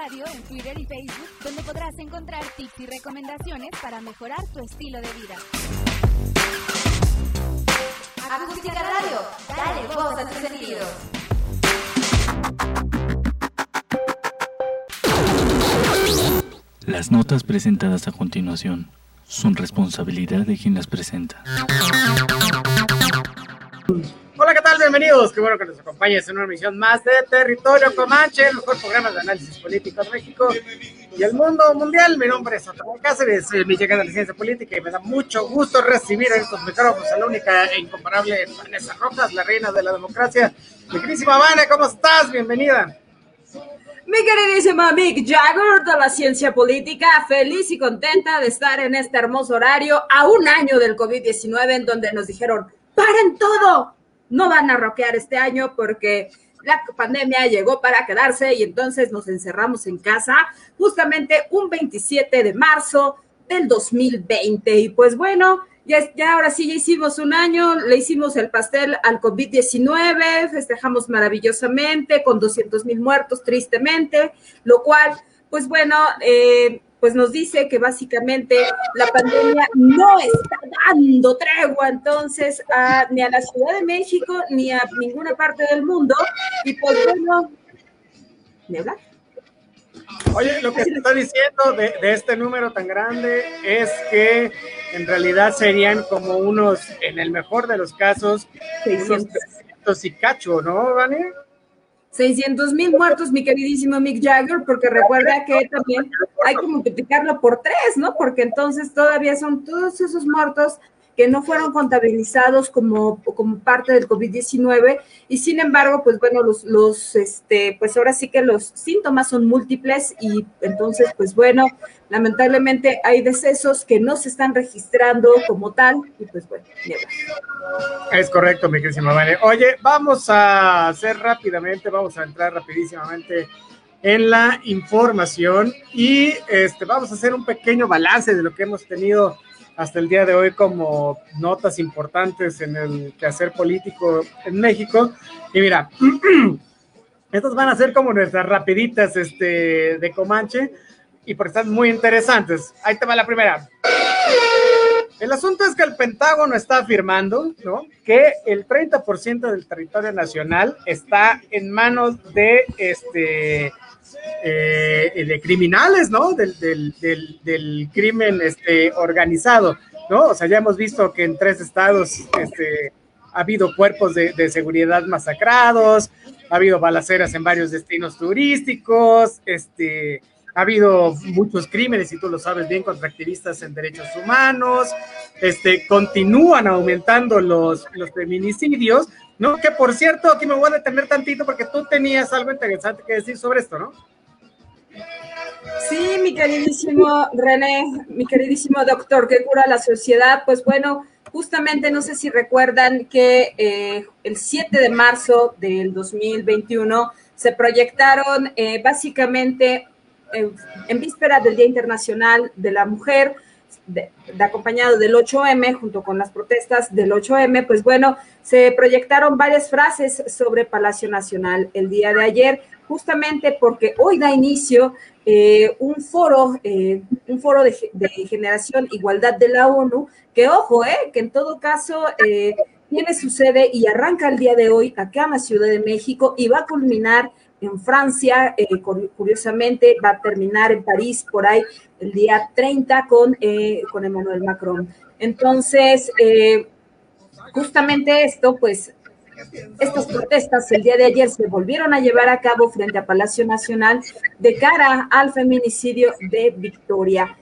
Radio en Twitter y Facebook, donde podrás encontrar tips y recomendaciones para mejorar tu estilo de vida. Acústica Radio, dale voz a tus sentidos. Las notas presentadas a continuación son responsabilidad de quien las presenta. Bienvenidos. Qué bueno que nos acompañes en una emisión más de Territorio Comanche, el mejor programa de análisis político de México y el mundo mundial. Mi nombre es Antonio Cáceres, soy mi llegada de ciencia política y me da mucho gusto recibir en estos micrófonos a la única e incomparable Vanessa Rojas, la reina de la democracia. Mi querísima Vanessa, ¿cómo estás? Bienvenida. Mi queridísima Mick Jagger de la ciencia política, feliz y contenta de estar en este hermoso horario a un año del COVID-19 en donde nos dijeron, paren todo, no van a roquear este año porque la pandemia llegó para quedarse y entonces nos encerramos en casa justamente un 27 de marzo del 2020. Y pues bueno, ya, ahora sí, ya hicimos un año, le hicimos el pastel al COVID-19, festejamos maravillosamente con 200 mil muertos, tristemente, lo cual, pues bueno, eh, pues nos dice que básicamente la pandemia no está dando tregua entonces ni a la Ciudad de México ni a ninguna parte del mundo. Y pues bueno, ¿me habla? Oye, lo que se está diciendo de, este número tan grande es que en realidad serían como unos, en el mejor de los casos, 600. unos y cacho, ¿no, Vane? 600 mil muertos, mi queridísimo Mick Jagger, porque recuerda que también hay que multiplicarlo por tres, ¿no? Porque entonces todavía son todos esos muertos que no fueron contabilizados como, como parte del COVID-19 y sin embargo, pues bueno, los, los, este, pues ahora sí que los síntomas son múltiples y entonces, pues bueno, lamentablemente hay decesos que no se están registrando como tal y pues bueno, Es correcto, mi querísima Vale. Oye, vamos a hacer rápidamente, vamos a entrar rapidísimamente en la información y este, vamos a hacer un pequeño balance de lo que hemos tenido hasta el día de hoy como notas importantes en el quehacer político en México. Y mira, estas van a ser como nuestras rapiditas este, de Comanche y por están muy interesantes. Ahí te va la primera. El asunto es que el Pentágono está afirmando ¿no? que el 30% del territorio nacional está en manos de este eh, de criminales, ¿no? Del, del, del, crimen este, organizado, ¿no? O sea, ya hemos visto que en tres estados este, ha habido cuerpos de, de, seguridad masacrados, ha habido balaceras en varios destinos turísticos, este, ha habido muchos crímenes, y tú lo sabes bien, contra activistas en derechos humanos, este, continúan aumentando los, los feminicidios, ¿no? Que por cierto, aquí me voy a detener tantito porque tú tenías algo interesante que decir sobre esto, ¿no? Sí, mi queridísimo René, mi queridísimo doctor que cura la sociedad, pues bueno, justamente no sé si recuerdan que eh, el 7 de marzo del 2021 se proyectaron eh, básicamente en víspera del Día Internacional de la Mujer, acompañado del 8M, junto con las protestas del 8M, pues bueno, se proyectaron varias frases sobre Palacio Nacional el día de ayer, justamente porque hoy da inicio eh, un foro, eh, un foro de, generación igualdad de la ONU, que ojo, eh, que en todo caso tiene su sede y arranca el día de hoy acá en la Ciudad de México y va a culminar en Francia, curiosamente va a terminar en París por ahí el día 30 con, con Emmanuel Macron. Entonces, justamente esto, pues, estas protestas el día de ayer se volvieron a llevar a cabo frente a Palacio Nacional de cara al feminicidio de Victoria.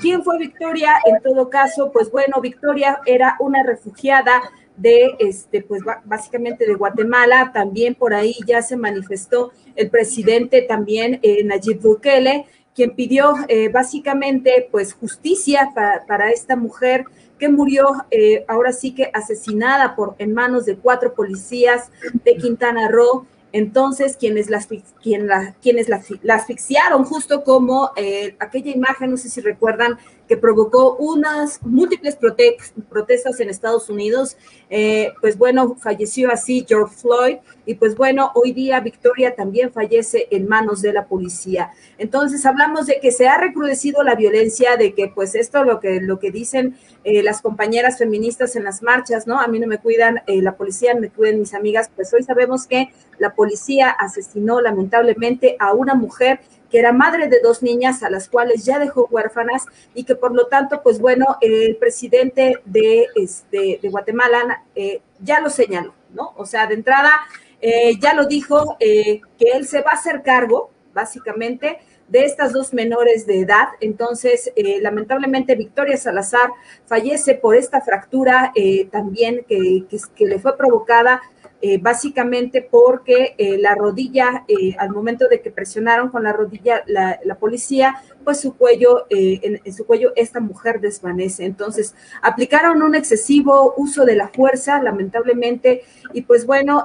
¿Quién fue Victoria? En todo caso, pues bueno, Victoria era una refugiada de, este, pues básicamente de Guatemala. También por ahí ya se manifestó el presidente también, eh, Nayib Bukele, quien pidió eh, básicamente pues justicia para, esta mujer que murió eh, ahora sí que asesinada por en manos de cuatro policías de Quintana Roo. Entonces, quienes, las, quien la, quienes la, asfixiaron, justo como aquella imagen, no sé si recuerdan, que provocó unas múltiples protestas en Estados Unidos. Eh, pues bueno, falleció así George Floyd y pues bueno, hoy día Victoria también fallece en manos de la policía. Entonces hablamos de que se ha recrudecido la violencia, de que pues esto lo que, lo que dicen eh, las compañeras feministas en las marchas, ¿no? A mí no me cuidan eh, la policía, me cuidan mis amigas, pues hoy sabemos que la policía asesinó lamentablemente a una mujer que era madre de dos niñas a las cuales ya dejó huérfanas y que por lo tanto, pues bueno, el presidente de, este, de Guatemala eh, ya lo señaló, ¿no? O sea, de entrada eh, ya lo dijo eh, que él se va a hacer cargo, básicamente, de estas dos menores de edad. Entonces, lamentablemente, Victoria Salazar fallece por esta fractura también que, que le fue provocada eh, básicamente porque eh, la rodilla, eh, al momento de que presionaron con la rodilla la, policía, pues su cuello, en, su cuello esta mujer desvanece. Entonces, aplicaron un excesivo uso de la fuerza, lamentablemente, y pues bueno,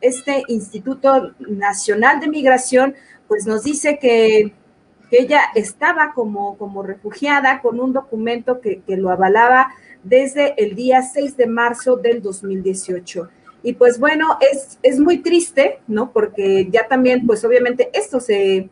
este Instituto Nacional de Migración, pues nos dice que, ella estaba como, como refugiada con un documento que, que lo avalaba desde el día 6 de marzo del 2018. Y pues bueno, es, es muy triste, ¿no? Porque ya también, pues obviamente esto se,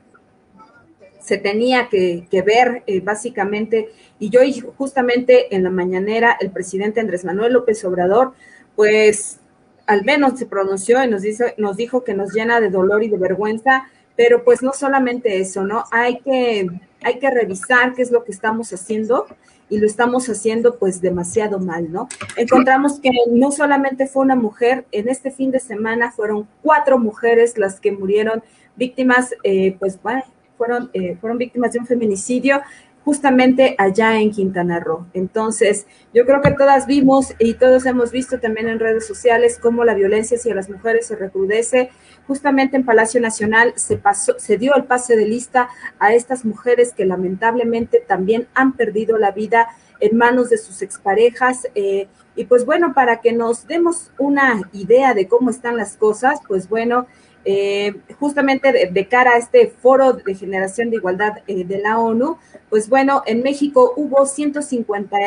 se tenía que, ver eh, básicamente, y yo justamente en la mañanera, el presidente Andrés Manuel López Obrador, pues al menos se pronunció y nos, dice, nos dijo que nos llena de dolor y de vergüenza, pero pues no solamente eso, ¿no? Hay que, hay que revisar qué es lo que estamos haciendo y lo estamos haciendo pues demasiado mal, ¿no? Encontramos que no solamente fue una mujer, en este fin de semana fueron cuatro mujeres las que murieron víctimas, eh, pues bueno, fueron, eh, fueron víctimas de un feminicidio justamente allá en Quintana Roo. Entonces, yo creo que todas vimos y todos hemos visto también en redes sociales cómo la violencia hacia las mujeres se recrudece. Justamente en Palacio Nacional se pasó, se dio el pase de lista a estas mujeres que lamentablemente también han perdido la vida en manos de sus exparejas. Eh, y pues bueno, para que nos demos una idea de cómo están las cosas, pues bueno, eh, justamente de, cara a este foro de generación de igualdad eh, de la ONU, pues bueno, en México hubo 150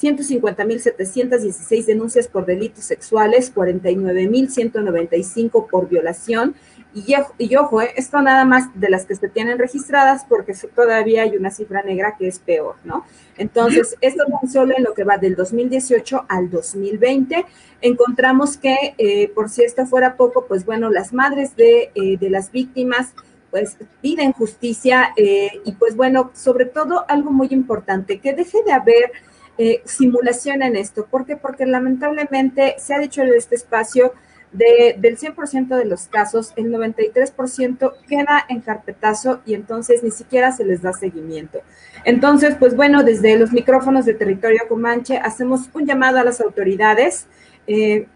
150.716 denuncias por delitos sexuales, 49.195 por violación y, ojo, eh, esto nada más de las que se tienen registradas, porque todavía hay una cifra negra que es peor, ¿no? Entonces, esto tan solo en lo que va del 2018 al 2020, encontramos que, eh, por si esto fuera poco, pues bueno, las madres de, eh, de las víctimas, pues piden justicia y pues bueno, sobre todo algo muy importante, que deje de haber simulación en esto. ¿Por qué? Porque lamentablemente se ha dicho en este espacio, del 100% de los casos, el 93% queda en carpetazo y entonces ni siquiera se les da seguimiento. Entonces, pues bueno, desde los micrófonos de Territorio Comanche hacemos un llamado a las autoridades eh,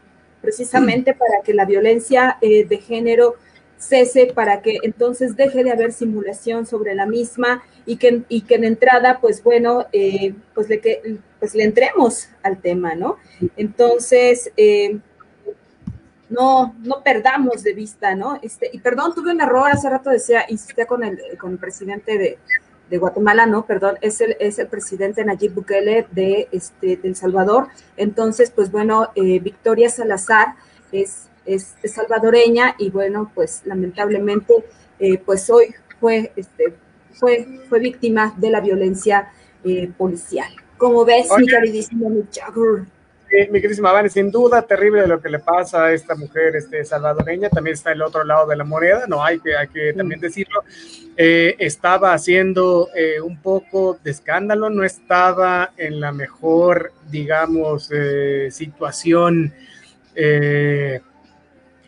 precisamente para que la violencia eh, de género cese, para que entonces deje de haber simulación sobre la misma y que, y que en entrada, pues bueno, eh, pues, le, que, pues le entremos al tema, ¿no? Entonces, no, no perdamos de vista, ¿no? Este, y perdón, tuve un error, hace rato decía, insistía con el, con el presidente de, Guatemala, no, perdón, es el, es el presidente Nayib Bukele de, este, de El Salvador. Entonces, pues bueno, eh, Victoria Salazar es, es, salvadoreña y bueno, pues lamentablemente, eh, pues hoy fue, este, fue, fue víctima de la violencia eh, policial. Como ves, mi queridísimo mi queridísima Vane, sin duda terrible lo que le pasa a esta mujer este, salvadoreña, también está el otro lado de la moneda, no hay que, hay que también decirlo, eh, estaba haciendo eh, un poco de escándalo, no estaba en la mejor, digamos, eh,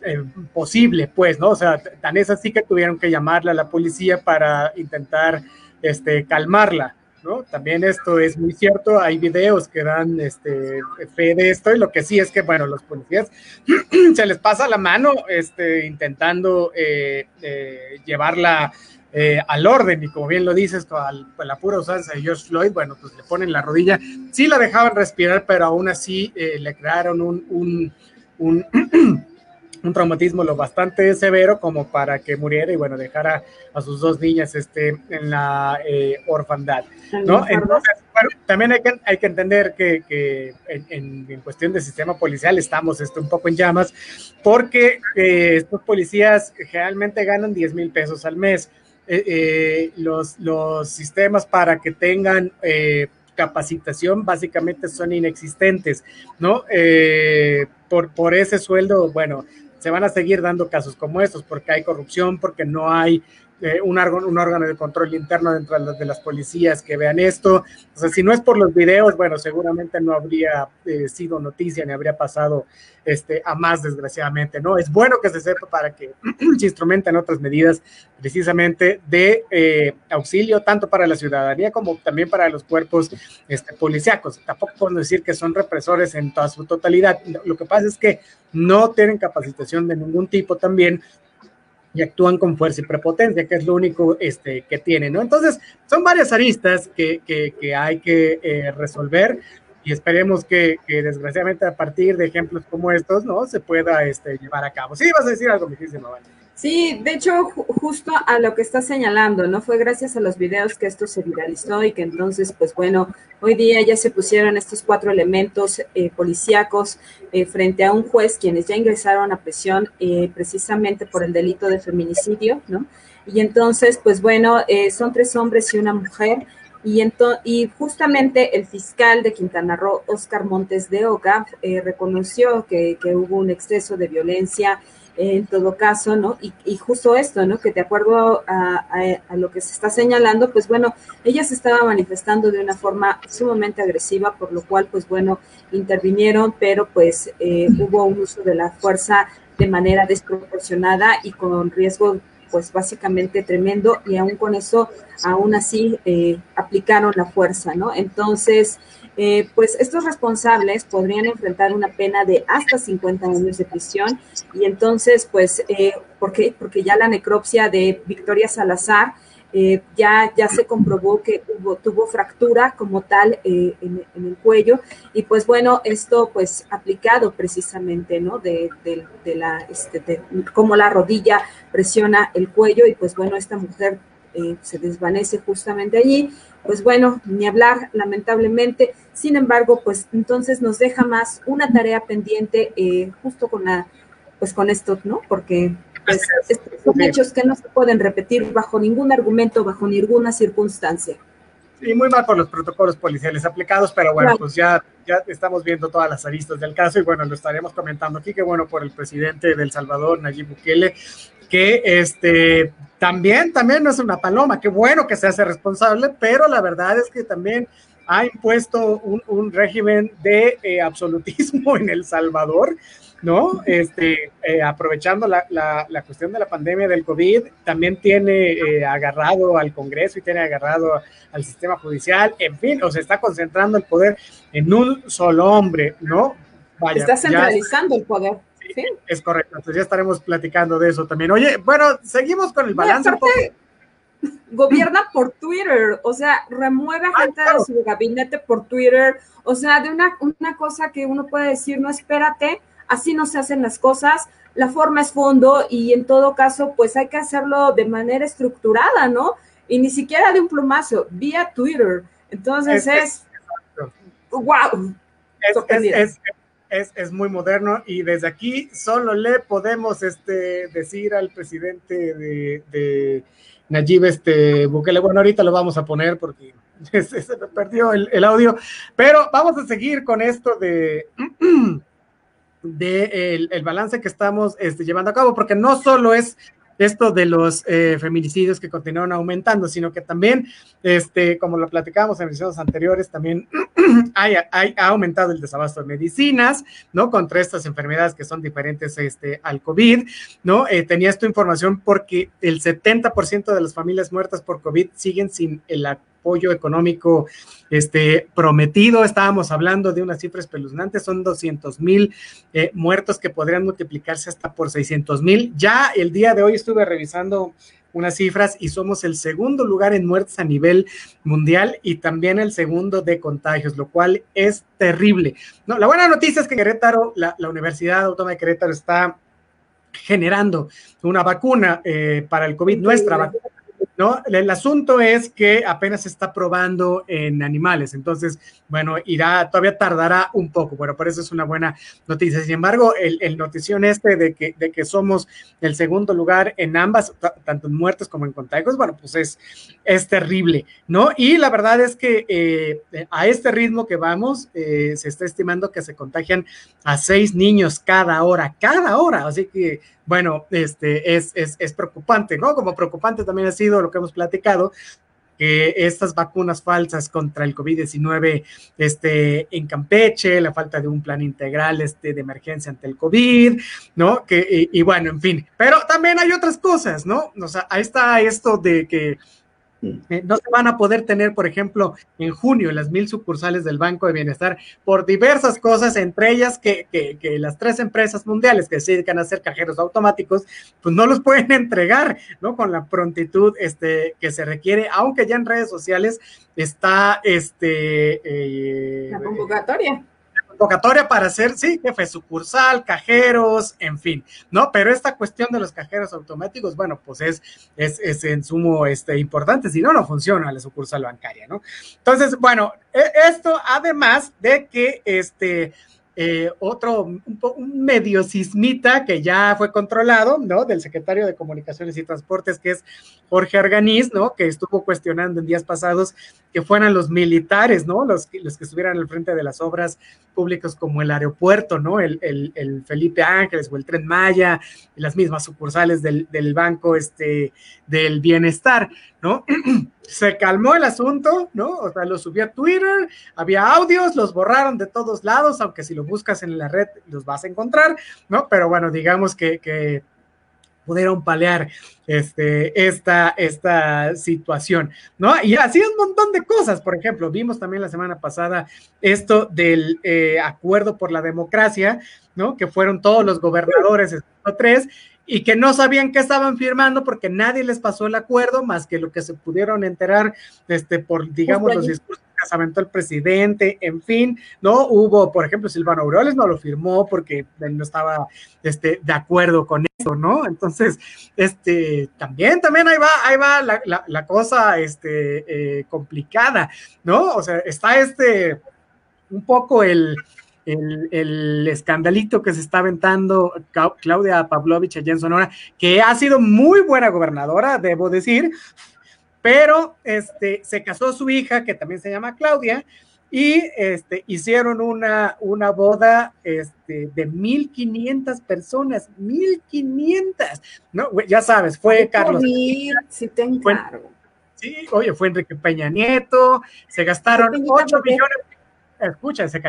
situación posible, pues, ¿no? O sea, tan es así que tuvieron que llamarle a la policía para intentar este, calmarla. ¿no? También esto es muy cierto, hay videos que dan este, fe de esto y lo que sí es que, bueno, los policías se les pasa la mano este, intentando eh, eh, llevarla eh, al orden y como bien lo dices, con, la pura usanza de George Floyd, bueno, pues le ponen la rodilla, sí la dejaban respirar, pero aún así le crearon un, un un traumatismo lo bastante severo como para que muriera y bueno, dejara a sus dos niñas este, en la eh, orfandad. ¿no? Entonces, bueno, también hay que, hay que entender que, que en, en, cuestión de sistema policial estamos este, un poco en llamas porque eh, estos policías generalmente ganan 10 mil pesos al mes. Eh, eh, los, los sistemas para que tengan capacitación básicamente son inexistentes, ¿no? Eh, por, por ese sueldo, bueno, se van a seguir dando casos como estos, porque hay corrupción, porque no hay eh, un, órgano, un, órgano, de control interno dentro de las, de las, policías que vean esto. O sea, si no es por los videos, bueno, seguramente no habría eh, sido noticia ni habría pasado este, a más, desgraciadamente, ¿no? Es bueno que se sepa para que se instrumenten otras medidas precisamente de eh, auxilio, tanto para la ciudadanía como también para los cuerpos este, policíacos. Tampoco podemos decir que son represores en toda su totalidad. Lo que pasa es que no tienen capacitación de ningún tipo también y actúan con fuerza y prepotencia, que es lo único este, que tienen, ¿no? Entonces, son varias aristas que, que, hay que eh, resolver y esperemos que, que, desgraciadamente a partir de ejemplos como estos, ¿no? Se pueda este, llevar a cabo. Sí, vas a decir algo, mi Vale. Sí, de hecho, justo a lo que está señalando, ¿no? Fue gracias a los videos que esto se viralizó y que entonces, pues bueno, hoy día ya se pusieron estos cuatro elementos eh, policíacos eh, frente a un juez, quienes ya ingresaron a prisión eh, precisamente por el delito de feminicidio, ¿no? Y entonces, pues bueno, son tres hombres y una mujer. Y, y justamente el fiscal de Quintana Roo, Oscar Montes de Oca, reconoció que hubo un exceso de violencia en todo caso, ¿no? Y, justo esto, ¿no? Que de acuerdo a, a, a, lo que se está señalando, pues bueno, ella se estaba manifestando de una forma sumamente agresiva, por lo cual, pues bueno, intervinieron, pero pues eh, hubo un uso de la fuerza de manera desproporcionada y con riesgo pues básicamente tremendo y aún con eso, aún así eh, aplicaron la fuerza, ¿no? Entonces, eh, pues estos responsables podrían enfrentar una pena de hasta 50 años de prisión y entonces, pues, eh, ¿por qué? Porque ya la necropsia de Victoria Salazar eh, ya, ya se comprobó que hubo, tuvo fractura como tal eh, en, el cuello y pues bueno, esto pues aplicado precisamente, ¿no? De, de, la, este, de cómo la rodilla presiona el cuello y pues bueno, esta mujer eh, se desvanece justamente allí, pues bueno, ni hablar lamentablemente, sin embargo, pues entonces nos deja más una tarea pendiente justo con la, pues con esto, ¿no? Porque pues, son hechos que no se pueden repetir bajo ningún argumento, bajo ninguna circunstancia. Y muy mal por los protocolos policiales aplicados, pero bueno, claro. pues ya, ya estamos viendo todas las aristas del caso y bueno, lo estaremos comentando aquí, que bueno, por el presidente del Salvador, Nayib Bukele, que este también, también no es una paloma, qué bueno que se hace responsable, pero la verdad es que también ha impuesto un, un régimen de eh, absolutismo en El Salvador, ¿no? Este, eh, aprovechando la, la, la, cuestión de la pandemia del COVID, también tiene eh, agarrado al Congreso y tiene agarrado al sistema judicial, en fin, o se está concentrando el poder en un solo hombre, ¿no? Vaya, está centralizando ya, el poder. Sí. Es correcto, entonces ya estaremos platicando de eso también. Oye, bueno, seguimos con el balance. Aparte, gobierna por Twitter, o sea, remueve a gente ah, claro. de su gabinete por Twitter, o sea, de una, una cosa que uno puede decir, no espérate, así no se hacen las cosas, la forma es fondo y en todo caso, pues hay que hacerlo de manera estructurada, ¿no? Y ni siquiera de un plumazo, vía Twitter. Entonces es, wow. Es, es, es, muy moderno y desde aquí solo le podemos este, decir al presidente de, de Nayib este, Bukele, bueno, ahorita lo vamos a poner porque se, se me perdió el, el, audio, pero vamos a seguir con esto de, de el, balance que estamos este, llevando a cabo, porque no solo es esto de los eh, feminicidios que continúan aumentando, sino que también, este, como lo platicábamos en ediciones anteriores, también hay, hay, ha aumentado el desabasto de medicinas, ¿no? Contra estas enfermedades que son diferentes este, al COVID, ¿no? Eh, tenía esta información porque el 70% de las familias muertas por COVID siguen sin el apoyo económico este, prometido. Estábamos hablando de unas cifras espeluznantes, son 200 mil eh, muertos que podrían multiplicarse hasta por 600 mil. Ya el día de hoy estuve revisando unas cifras y somos el segundo lugar en muertes a nivel mundial y también el segundo de contagios, lo cual es terrible. No, la buena noticia es que Querétaro, la, la Universidad Autónoma de Querétaro está generando una vacuna eh, para el COVID, nuestra vacuna ¿no? El asunto es que apenas se está probando en animales, entonces, bueno, irá, todavía tardará un poco, bueno, por eso es una buena noticia. Sin embargo, el, el notición este de que, somos el segundo lugar en ambas, tanto en muertes como en contagios, bueno, pues es, es terrible, ¿no? Y la verdad es que eh, a este ritmo que vamos, eh, se está estimando que se contagian a seis niños cada hora, cada hora, así que bueno, este, es, es, es preocupante, ¿no? Como preocupante también ha sido lo que hemos platicado, que estas vacunas falsas contra el COVID-19 este, en Campeche, la falta de un plan integral este, de emergencia ante el COVID, ¿no? Que, y, y, bueno, en fin, pero también hay otras cosas, ¿no? O sea, ahí está esto de que eh, no se van a poder tener, por ejemplo, en junio las mil sucursales del Banco de Bienestar por diversas cosas, entre ellas que, que, que, las tres empresas mundiales que se dedican a hacer cajeros automáticos, pues no los pueden entregar, ¿no? Con la prontitud este, que se requiere, aunque ya en redes sociales está este... Eh, la convocatoria convocatoria para hacer, sí, jefe sucursal, cajeros, en fin, ¿no? Pero esta cuestión de los cajeros automáticos, bueno, pues es, es, es en sumo este, importante, si no, no funciona la sucursal bancaria, ¿no? Entonces, bueno, esto además de que este eh, otro, un, medio sismita que ya fue controlado, ¿no? Del secretario de Comunicaciones y Transportes, que es Jorge Arganiz, ¿no? Que estuvo cuestionando en días pasados que fueran los militares, ¿no? Los, los que estuvieran al frente de las obras públicas como el aeropuerto, ¿no? El, el, el Felipe Ángeles o el Tren Maya, y las mismas sucursales del, del Banco este, del Bienestar, ¿no? Se calmó el asunto, ¿no? O sea, lo subió a Twitter, había audios, los borraron de todos lados, aunque si lo buscas en la red los vas a encontrar, ¿no? Pero bueno, digamos que, que pudieron palear este, esta, esta situación, ¿no? Y así un montón de cosas, por ejemplo, vimos también la semana pasada esto del eh, acuerdo por la democracia, ¿no? Que fueron todos los gobernadores, tres, y que no sabían qué estaban firmando porque nadie les pasó el acuerdo más que lo que se pudieron enterar este, por, digamos, los discursos que se aventó el presidente, en fin, ¿no? Hubo, por ejemplo, Silvano Aureoles no lo firmó porque no estaba este, de acuerdo con eso, ¿no? Entonces, este, también, también ahí va, ahí va la, la, la cosa, este, eh, complicada, ¿no? O sea, está este, un poco el, el, el, escandalito que se está aventando Claudia Pavlovich allá en Sonora, que ha sido muy buena gobernadora, debo decir, pero este, se casó su hija, que también se llama Claudia, y este, hicieron una, una boda este, de 1.500 personas, 1.500, ¿no? Ya sabes, fue Carlos. Sí, te fue, sí, oye, fue Enrique Peña Nieto, se gastaron 8 millones escucha, se,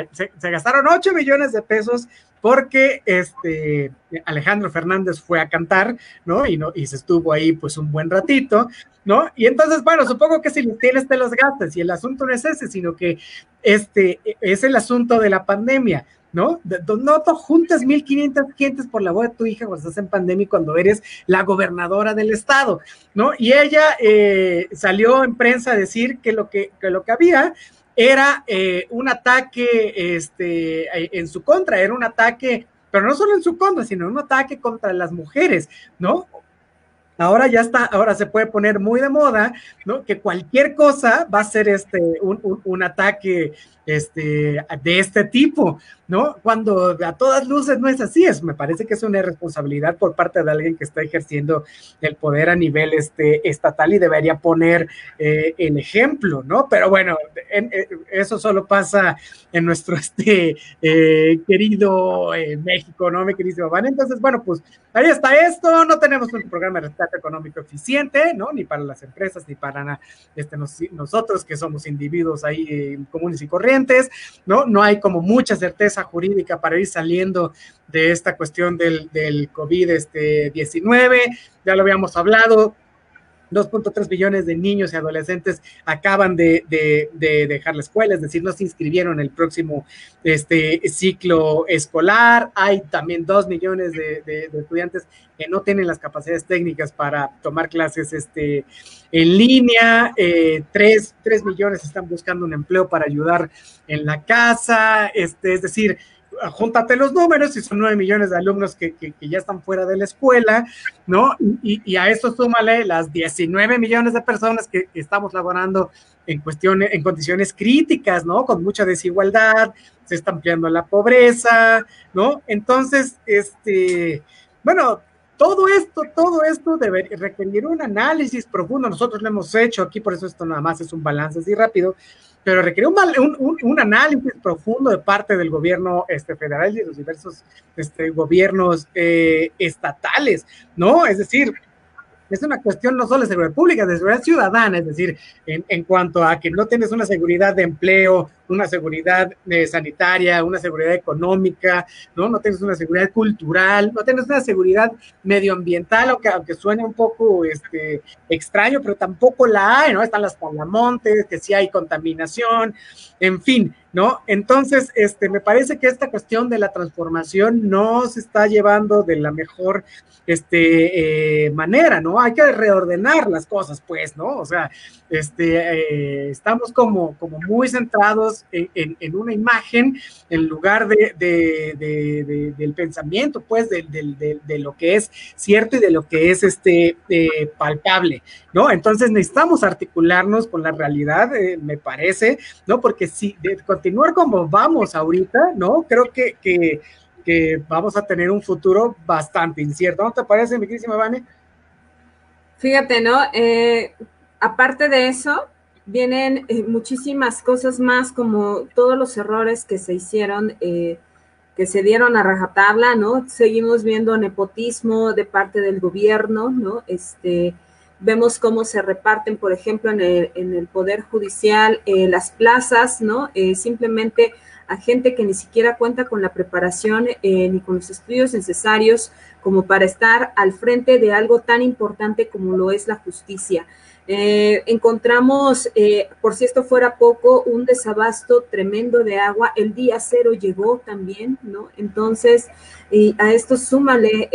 gastaron 8 millones de pesos porque este Alejandro Fernández fue a cantar, ¿no? Y, no, y se estuvo ahí pues un buen ratito, ¿no? Y entonces, bueno, supongo que si los tienes te los gastas y el asunto no es ese, sino que este es el asunto de la pandemia. ¿no? No te juntas 1.500 gentes por la boda de tu hija cuando estás en pandemia cuando eres la gobernadora del estado, ¿no? Y ella eh, salió en prensa a decir que lo que, que, lo que había era eh, un ataque este, en su contra, era un ataque, pero no solo en su contra, sino un ataque contra las mujeres, ¿no? Ahora ya está, ahora se puede poner muy de moda, ¿no? Que cualquier cosa va a ser este, un, un ataque este, de este tipo, ¿no? Cuando a todas luces no es así, es, me parece que es una responsabilidad por parte de alguien que está ejerciendo el poder a nivel este, estatal y debería poner eh, el ejemplo, ¿no? Pero bueno, en, en, eso solo pasa en nuestro este, eh, querido eh, México, ¿no? Mi querido Van. Entonces, bueno, pues ahí está esto, no tenemos un programa de rescate económico eficiente, ¿no? Ni para las empresas, ni para este, nos, nosotros que somos individuos ahí comunes y corrientes ¿no? No hay como mucha certeza jurídica para ir saliendo de esta cuestión del, del COVID-19, este, ya lo habíamos hablado, 2.3 billones de niños y adolescentes acaban de, dejar la escuela, es decir, no se inscribieron en el próximo este, ciclo escolar. Hay también 2 millones de, estudiantes que no tienen las capacidades técnicas para tomar clases este, en línea. Eh, 3, millones están buscando un empleo para ayudar en la casa. Este, es decir, júntate los números y son 9 millones de alumnos que, ya están fuera de la escuela, ¿no? Y, a eso súmale las 19 millones de personas que estamos laborando en cuestiones, en condiciones críticas, ¿no? Con mucha desigualdad, se está ampliando la pobreza, ¿no? Entonces, este, bueno, todo esto, todo esto debe requerir un análisis profundo. Nosotros lo hemos hecho aquí, por eso esto nada más es un balance así rápido, pero requiere un, un, análisis profundo de parte del gobierno este, federal y de los diversos este, gobiernos eh, estatales, ¿no? Es decir, es una cuestión no solo de seguridad pública, de seguridad ciudadana, es decir, en, en cuanto a que no tienes una seguridad de empleo, una seguridad eh, sanitaria, una seguridad económica, ¿no? No tienes una seguridad cultural, no tienes una seguridad medioambiental, aunque, aunque suene un poco este, extraño, pero tampoco la hay, ¿no? Están las palamontes, que sí hay contaminación, en fin, ¿no? Entonces, este, me parece que esta cuestión de la transformación no se está llevando de la mejor este, eh, manera, ¿no? Hay que reordenar las cosas, pues, ¿no? O sea, este, eh, estamos como, como muy centrados en, una imagen en lugar de, del pensamiento, pues, de, lo que es cierto y de lo que es este, eh, palpable, ¿no? Entonces necesitamos articularnos con la realidad, me parece, ¿no? Porque si de continuar como vamos ahorita, ¿no? Creo que, que, vamos a tener un futuro bastante incierto, ¿no te parece, mi querísima Vane? Fíjate, ¿no? Eh, aparte de eso, vienen eh, muchísimas cosas más, como todos los errores que se hicieron, eh, que se dieron a rajatabla, ¿no? Seguimos viendo nepotismo de parte del gobierno, ¿no? Este, vemos cómo se reparten, por ejemplo, en el, en el Poder Judicial eh, las plazas, ¿no? simplemente a gente que ni siquiera cuenta con la preparación ni con los estudios necesarios como para estar al frente de algo tan importante como lo es la justicia. Eh, encontramos, eh, por si esto fuera poco, un desabasto tremendo de agua. El día cero llegó también, ¿no? Entonces, y a esto súmale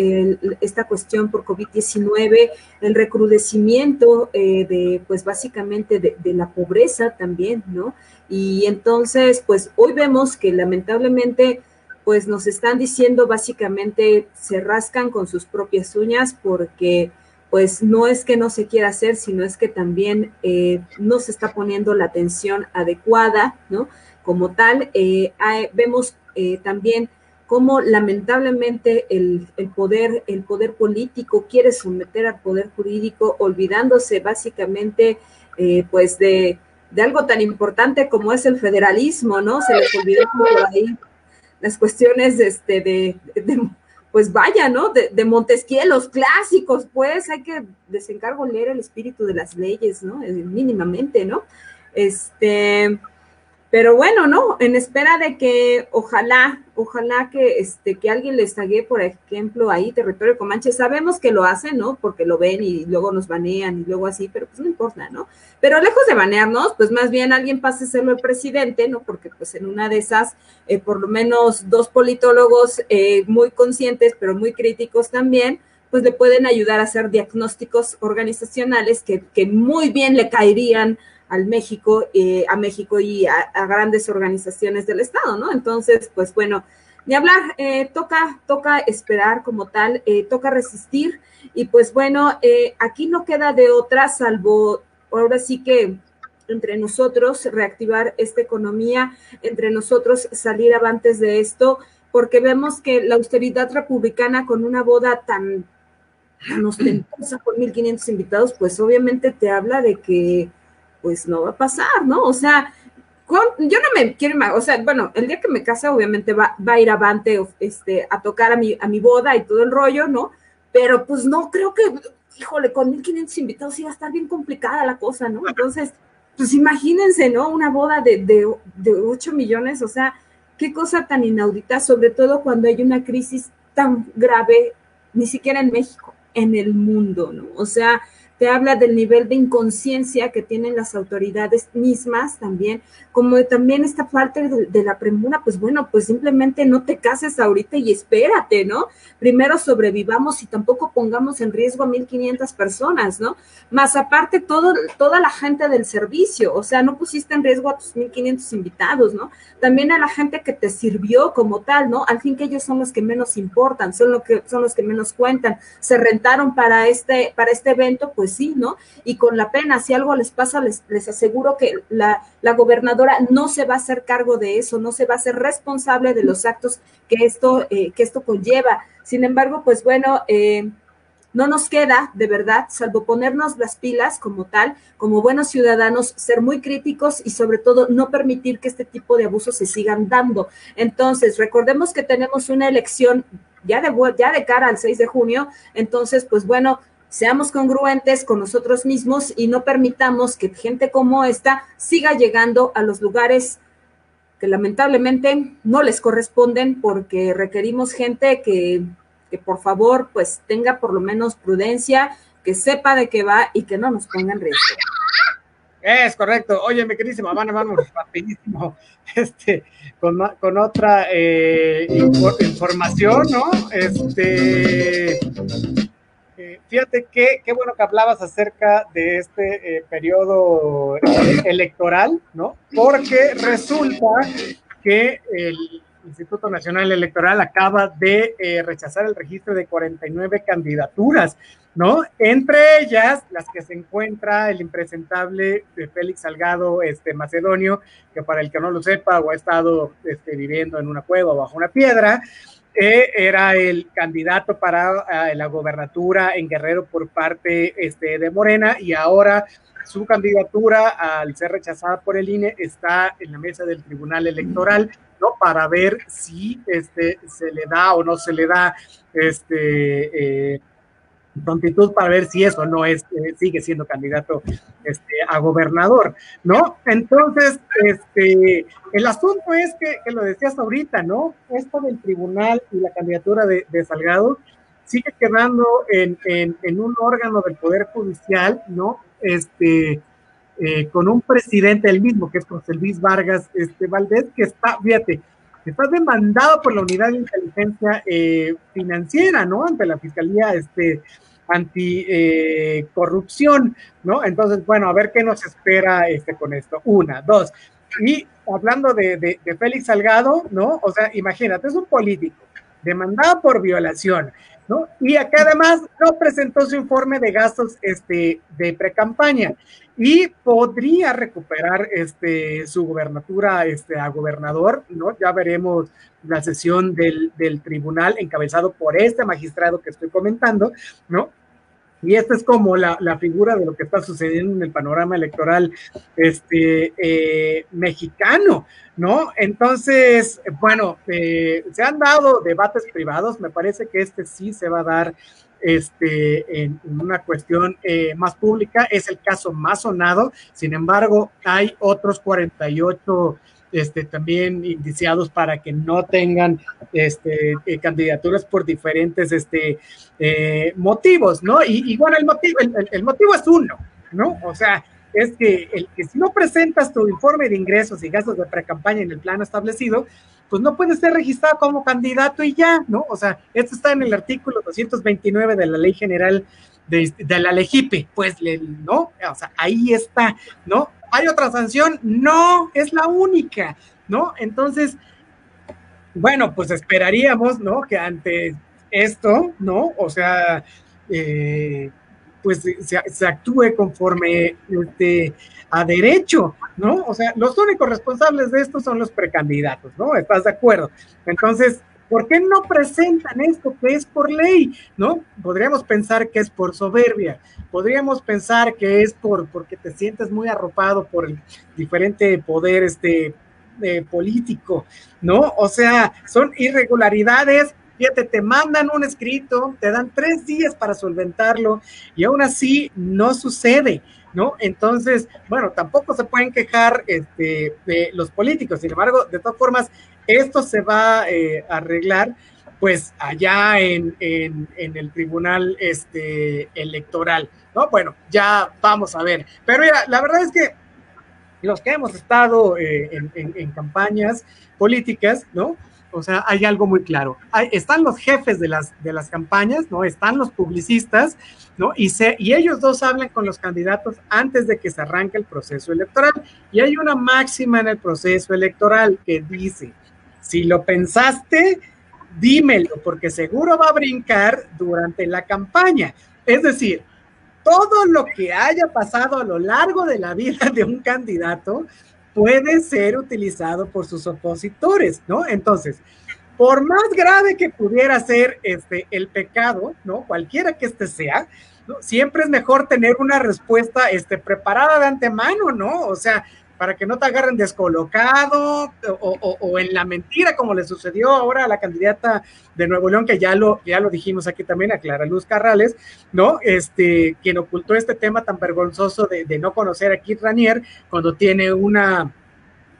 esta cuestión por COVID-19, el recrudecimiento eh, de, pues básicamente de, de, la pobreza también, ¿no? Y entonces, pues hoy vemos que lamentablemente, pues nos están diciendo básicamente se rascan con sus propias uñas porque pues no es que no se quiera hacer, sino es que también eh, no se está poniendo la atención adecuada, ¿no? Como tal, eh, vemos eh, también cómo lamentablemente el, poder, el poder político quiere someter al poder jurídico, olvidándose básicamente, pues, de, de, algo tan importante como es el federalismo, ¿no? Se les olvidó ahí las cuestiones este, de, de pues vaya, ¿no? De, de, Montesquieu, los clásicos, pues hay que desencargo leer el espíritu de las leyes, ¿no? Eh, mínimamente, ¿no? Este, pero bueno, ¿no? En espera de que ojalá, ojalá que, este, que alguien les tague, por ejemplo, ahí territorio Comanche, sabemos que lo hacen, ¿no? Porque lo ven y luego nos banean y luego así, pero pues no importa, ¿no? Pero lejos de banearnos, pues más bien alguien pase a serlo el presidente, ¿no? Porque pues en una de esas, eh, por lo menos dos politólogos eh, muy conscientes, pero muy críticos también, pues le pueden ayudar a hacer diagnósticos organizacionales que, que muy bien le caerían al México, eh, a México y a, grandes organizaciones del Estado, ¿no? Entonces, pues bueno, ni hablar, eh, toca, toca esperar como tal, eh, toca resistir y pues bueno, aquí no queda de otra salvo ahora sí que entre nosotros reactivar esta economía, entre nosotros salir avantes de esto, porque vemos que la austeridad republicana con una boda tan, tan ostentosa con 1.500 invitados, pues obviamente te habla de que pues no va a pasar, ¿no? O sea, yo no me quiero o sea, bueno, el día que me case obviamente va, va a ir avante este, a tocar a mi, a mi boda y todo el rollo, ¿no? Pero pues no creo que, híjole, con 1500 invitados iba a estar bien complicada la cosa, ¿no? Entonces, pues imagínense, ¿no? Una boda de, de, de 8 millones, o sea, qué cosa tan inaudita, sobre todo cuando hay una crisis tan grave, ni siquiera en México, en el mundo, ¿no? O sea, te habla del nivel de inconsciencia que tienen las autoridades mismas también, como también esta falta de, la premura, pues bueno, pues simplemente no te cases ahorita y espérate, ¿no? Primero sobrevivamos y tampoco pongamos en riesgo a 1.500 personas, ¿no? Más aparte todo, toda la gente del servicio, o sea, no pusiste en riesgo a tus 1.500 invitados, ¿no? También a la gente que te sirvió como tal, ¿no? Al fin que ellos son los que menos importan, son, lo que, son los que menos cuentan, se rentaron para este, para este evento, pues sí, ¿no? Y con la pena, si algo les pasa, les, les aseguro que la, la gobernadora no se va a hacer cargo de eso, no se va a ser responsable de los actos que esto, eh, que esto conlleva. Sin embargo, pues bueno, eh, no nos queda, de verdad, salvo ponernos las pilas como tal, como buenos ciudadanos, ser muy críticos y sobre todo no permitir que este tipo de abusos se sigan dando. Entonces, recordemos que tenemos una elección ya de, ya de cara al 6 de junio, entonces, pues bueno, seamos congruentes con nosotros mismos y no permitamos que gente como esta siga llegando a los lugares que lamentablemente no les corresponden porque requerimos gente que que por favor pues tenga por lo menos prudencia, que sepa de qué va y que no nos ponga en riesgo. Es correcto. Oye, mi queridísima, vamos, vamos rapidísimo este, con, con otra eh, información, ¿no? Este, eh, fíjate que qué bueno que hablabas acerca de este eh, periodo electoral, ¿no? Porque resulta que el, Instituto Nacional Electoral acaba de eh, rechazar el registro de 49 candidaturas, ¿no? Entre ellas, las que se encuentra el impresentable Félix Salgado este, Macedonio, que para el que no lo sepa o ha estado este, viviendo en una cueva o bajo una piedra, eh, era el candidato para la gobernatura en Guerrero por parte este, de Morena y ahora su candidatura, al ser rechazada por el INE, está en la mesa del Tribunal Electoral, ¿no? Para ver si este, se le da o no se le da este, eh, prontitud para ver si eso no es, eh, sigue siendo candidato este, a gobernador, ¿no? Entonces, este, el asunto es que, que lo decías ahorita, ¿no? Esto del tribunal y la candidatura de, Salgado sigue quedando en, en, en, un órgano del Poder Judicial, ¿no? este, eh, con un presidente, el mismo, que es José Luis Vargas este, Valdés, que está, fíjate, está demandado por la Unidad de Inteligencia eh, Financiera, ¿no? Ante la Fiscalía este, Anticorrupción, eh, ¿no? Entonces, bueno, a ver qué nos espera este, con esto. Una, dos. Y hablando de, de, de Félix Salgado, ¿no? O sea, imagínate, es un político demandado por violación, ¿no? Y acá además no presentó su informe de gastos este, de precampaña y podría recuperar este, su gobernatura este, a gobernador, ¿no? Ya veremos la sesión del, del tribunal encabezado por este magistrado que estoy comentando, ¿no? Y esta es como la, la, figura de lo que está sucediendo en el panorama electoral este, eh, mexicano, ¿no? Entonces, bueno, eh, se han dado debates privados, me parece que este sí se va a dar este, en, una cuestión eh, más pública, es el caso más sonado, sin embargo, hay otros 48 este, también indiciados para que no tengan este, eh, candidaturas por diferentes este, eh, motivos, ¿no? Y, bueno, el motivo, el, motivo es uno, ¿no? O sea, es que, el, que si no presentas tu informe de ingresos y gastos de pre-campaña en el plano establecido, pues no puedes ser registrado como candidato y ya, ¿no? O sea, esto está en el artículo 229 de la Ley General de, de la LEGIPE, pues, ¿no? O sea, ahí está, ¿no? ¿Hay otra sanción? No, es la única, ¿no? Entonces, bueno, pues esperaríamos, ¿no? Que ante esto, ¿no? O sea, eh, pues se, se, actúe conforme este, a derecho, ¿no? O sea, los únicos responsables de esto son los precandidatos, ¿no? ¿Estás de acuerdo? Entonces, ¿por qué no presentan esto que es por ley? ¿No? Podríamos pensar que es por soberbia, podríamos pensar que es por porque te sientes muy arropado por el diferente poder este eh, político, ¿no? O sea, son irregularidades Fíjate, te mandan un escrito, te dan tres días para solventarlo y aún así no sucede, ¿no? Entonces, bueno, tampoco se pueden quejar este, de los políticos, sin embargo, de todas formas, esto se va eh, a arreglar pues allá en, el tribunal este, electoral, ¿no? Bueno, ya vamos a ver. Pero mira, la verdad es que los que hemos estado eh, en, campañas políticas, ¿no? O sea, hay algo muy claro. están los jefes de las, de las campañas, ¿no? Están los publicistas, ¿no? Y, se, y ellos dos hablan con los candidatos antes de que se arranque el proceso electoral. Y hay una máxima en el proceso electoral que dice, si lo pensaste, dímelo, porque seguro va a brincar durante la campaña. Es decir, todo lo que haya pasado a lo largo de la vida de un candidato puede ser utilizado por sus opositores, ¿no? Entonces, por más grave que pudiera ser este, el pecado, ¿no? Cualquiera que este sea, siempre es mejor tener una respuesta este, preparada de antemano, ¿no? O sea, para que no te agarren descolocado o, en la mentira, como le sucedió ahora a la candidata de Nuevo León, que ya lo, ya lo dijimos aquí también, a Clara Luz Carrales, ¿no? Este, quien ocultó este tema tan vergonzoso de, de no conocer a Kit Ranier cuando tiene una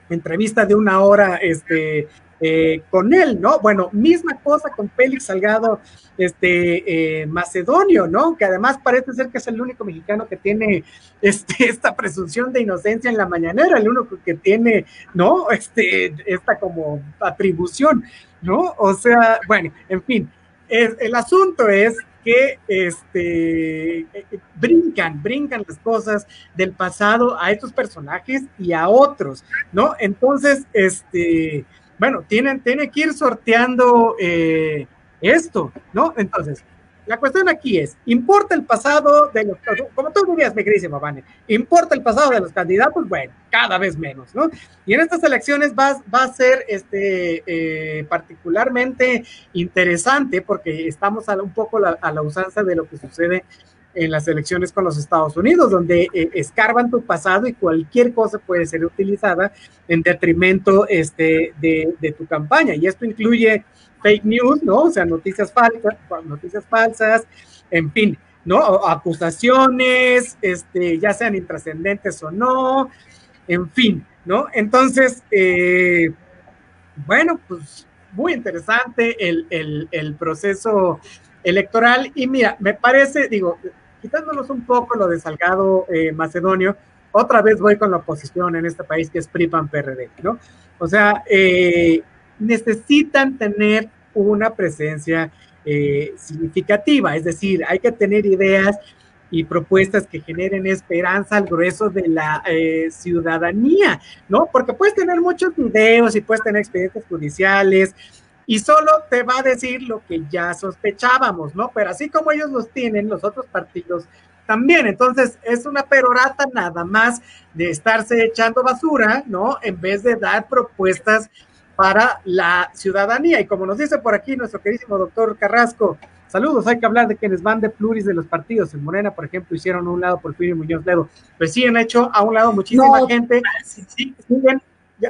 entrevista de una hora este, eh, con él, ¿no? Bueno, misma cosa con Félix Salgado, este, eh, macedonio, ¿no? Que además parece ser que es el único mexicano que tiene este, esta presunción de inocencia en la mañanera, el único que tiene, ¿no? Este, esta como atribución, ¿no? O sea, bueno, en fin, el asunto es que este, brincan, brincan las cosas del pasado a estos personajes y a otros, ¿no? Entonces, este, bueno, tienen, tiene que ir sorteando eh, esto, ¿no? Entonces, la cuestión aquí es, ¿importa el pasado de los, como tú dirías, mi queridísimo Vane, ¿importa el pasado de los candidatos? Bueno, cada vez menos, ¿no? Y en estas elecciones va, va a ser este, eh, particularmente interesante porque estamos a, un poco a la usanza de lo que sucede en las elecciones con los Estados Unidos, donde eh, escarban tu pasado y cualquier cosa puede ser utilizada en detrimento este, de, tu campaña. Y esto incluye fake news, ¿no? O sea, noticias falsas, noticias falsas, en fin, ¿no? acusaciones, este, ya sean intrascendentes o no, en fin, ¿no? Entonces, eh, bueno, pues muy interesante el, el proceso electoral. Y mira, me parece, digo, quitándonos un poco lo de Salgado eh, Macedonio, otra vez voy con la oposición en este país que es PRI-PAN-PRD, ¿no? O sea, eh, necesitan tener una presencia eh, significativa, es decir, hay que tener ideas y propuestas que generen esperanza al grueso de la ciudadanía, ¿no? Porque puedes tener muchos videos y puedes tener expedientes judiciales, y solo te va a decir lo que ya sospechábamos, ¿no? Pero así como ellos los tienen, los otros partidos también. Entonces, es una perorata nada más de estarse echando basura, ¿no? En vez de dar propuestas para la ciudadanía. Y como nos dice por aquí nuestro queridísimo doctor Carrasco, saludos, hay que hablar de quienes van de pluris de los partidos. En Morena, por ejemplo, hicieron a un lado Porfirio Muñoz Ledo. Pues sí, han hecho a un lado muchísima gente. Sí, siguen,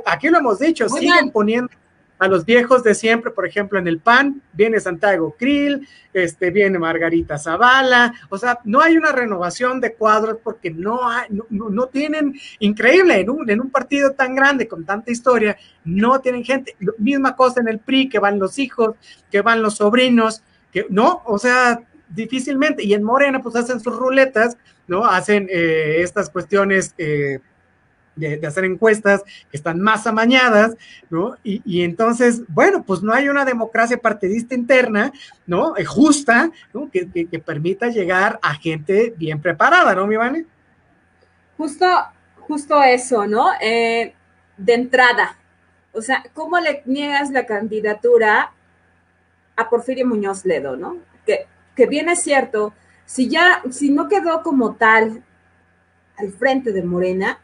aquí lo hemos dicho, siguen poniendo a los viejos de siempre, por ejemplo, en el PAN, viene Santiago Krill, este, viene Margarita Zavala, o sea, no hay una renovación de cuadros porque no, hay, no, tienen, increíble, en un, en un partido tan grande, con tanta historia, no tienen gente, misma cosa en el PRI, que van los hijos, que van los sobrinos, que no, o sea, difícilmente, y en Morena pues hacen sus ruletas, ¿no? Hacen eh, estas cuestiones. Eh, de, hacer encuestas que están más amañadas, ¿no? Y, entonces, bueno, pues no hay una democracia partidista interna, ¿no? Eh, justa, ¿no? Que, permita llegar a gente bien preparada, ¿no, mi Vane? Justo, justo eso, ¿no? Eh, de entrada, o sea, ¿cómo le niegas la candidatura a Porfirio Muñoz Ledo, ¿no? Que, que bien es cierto, si ya, si no quedó como tal al frente de Morena,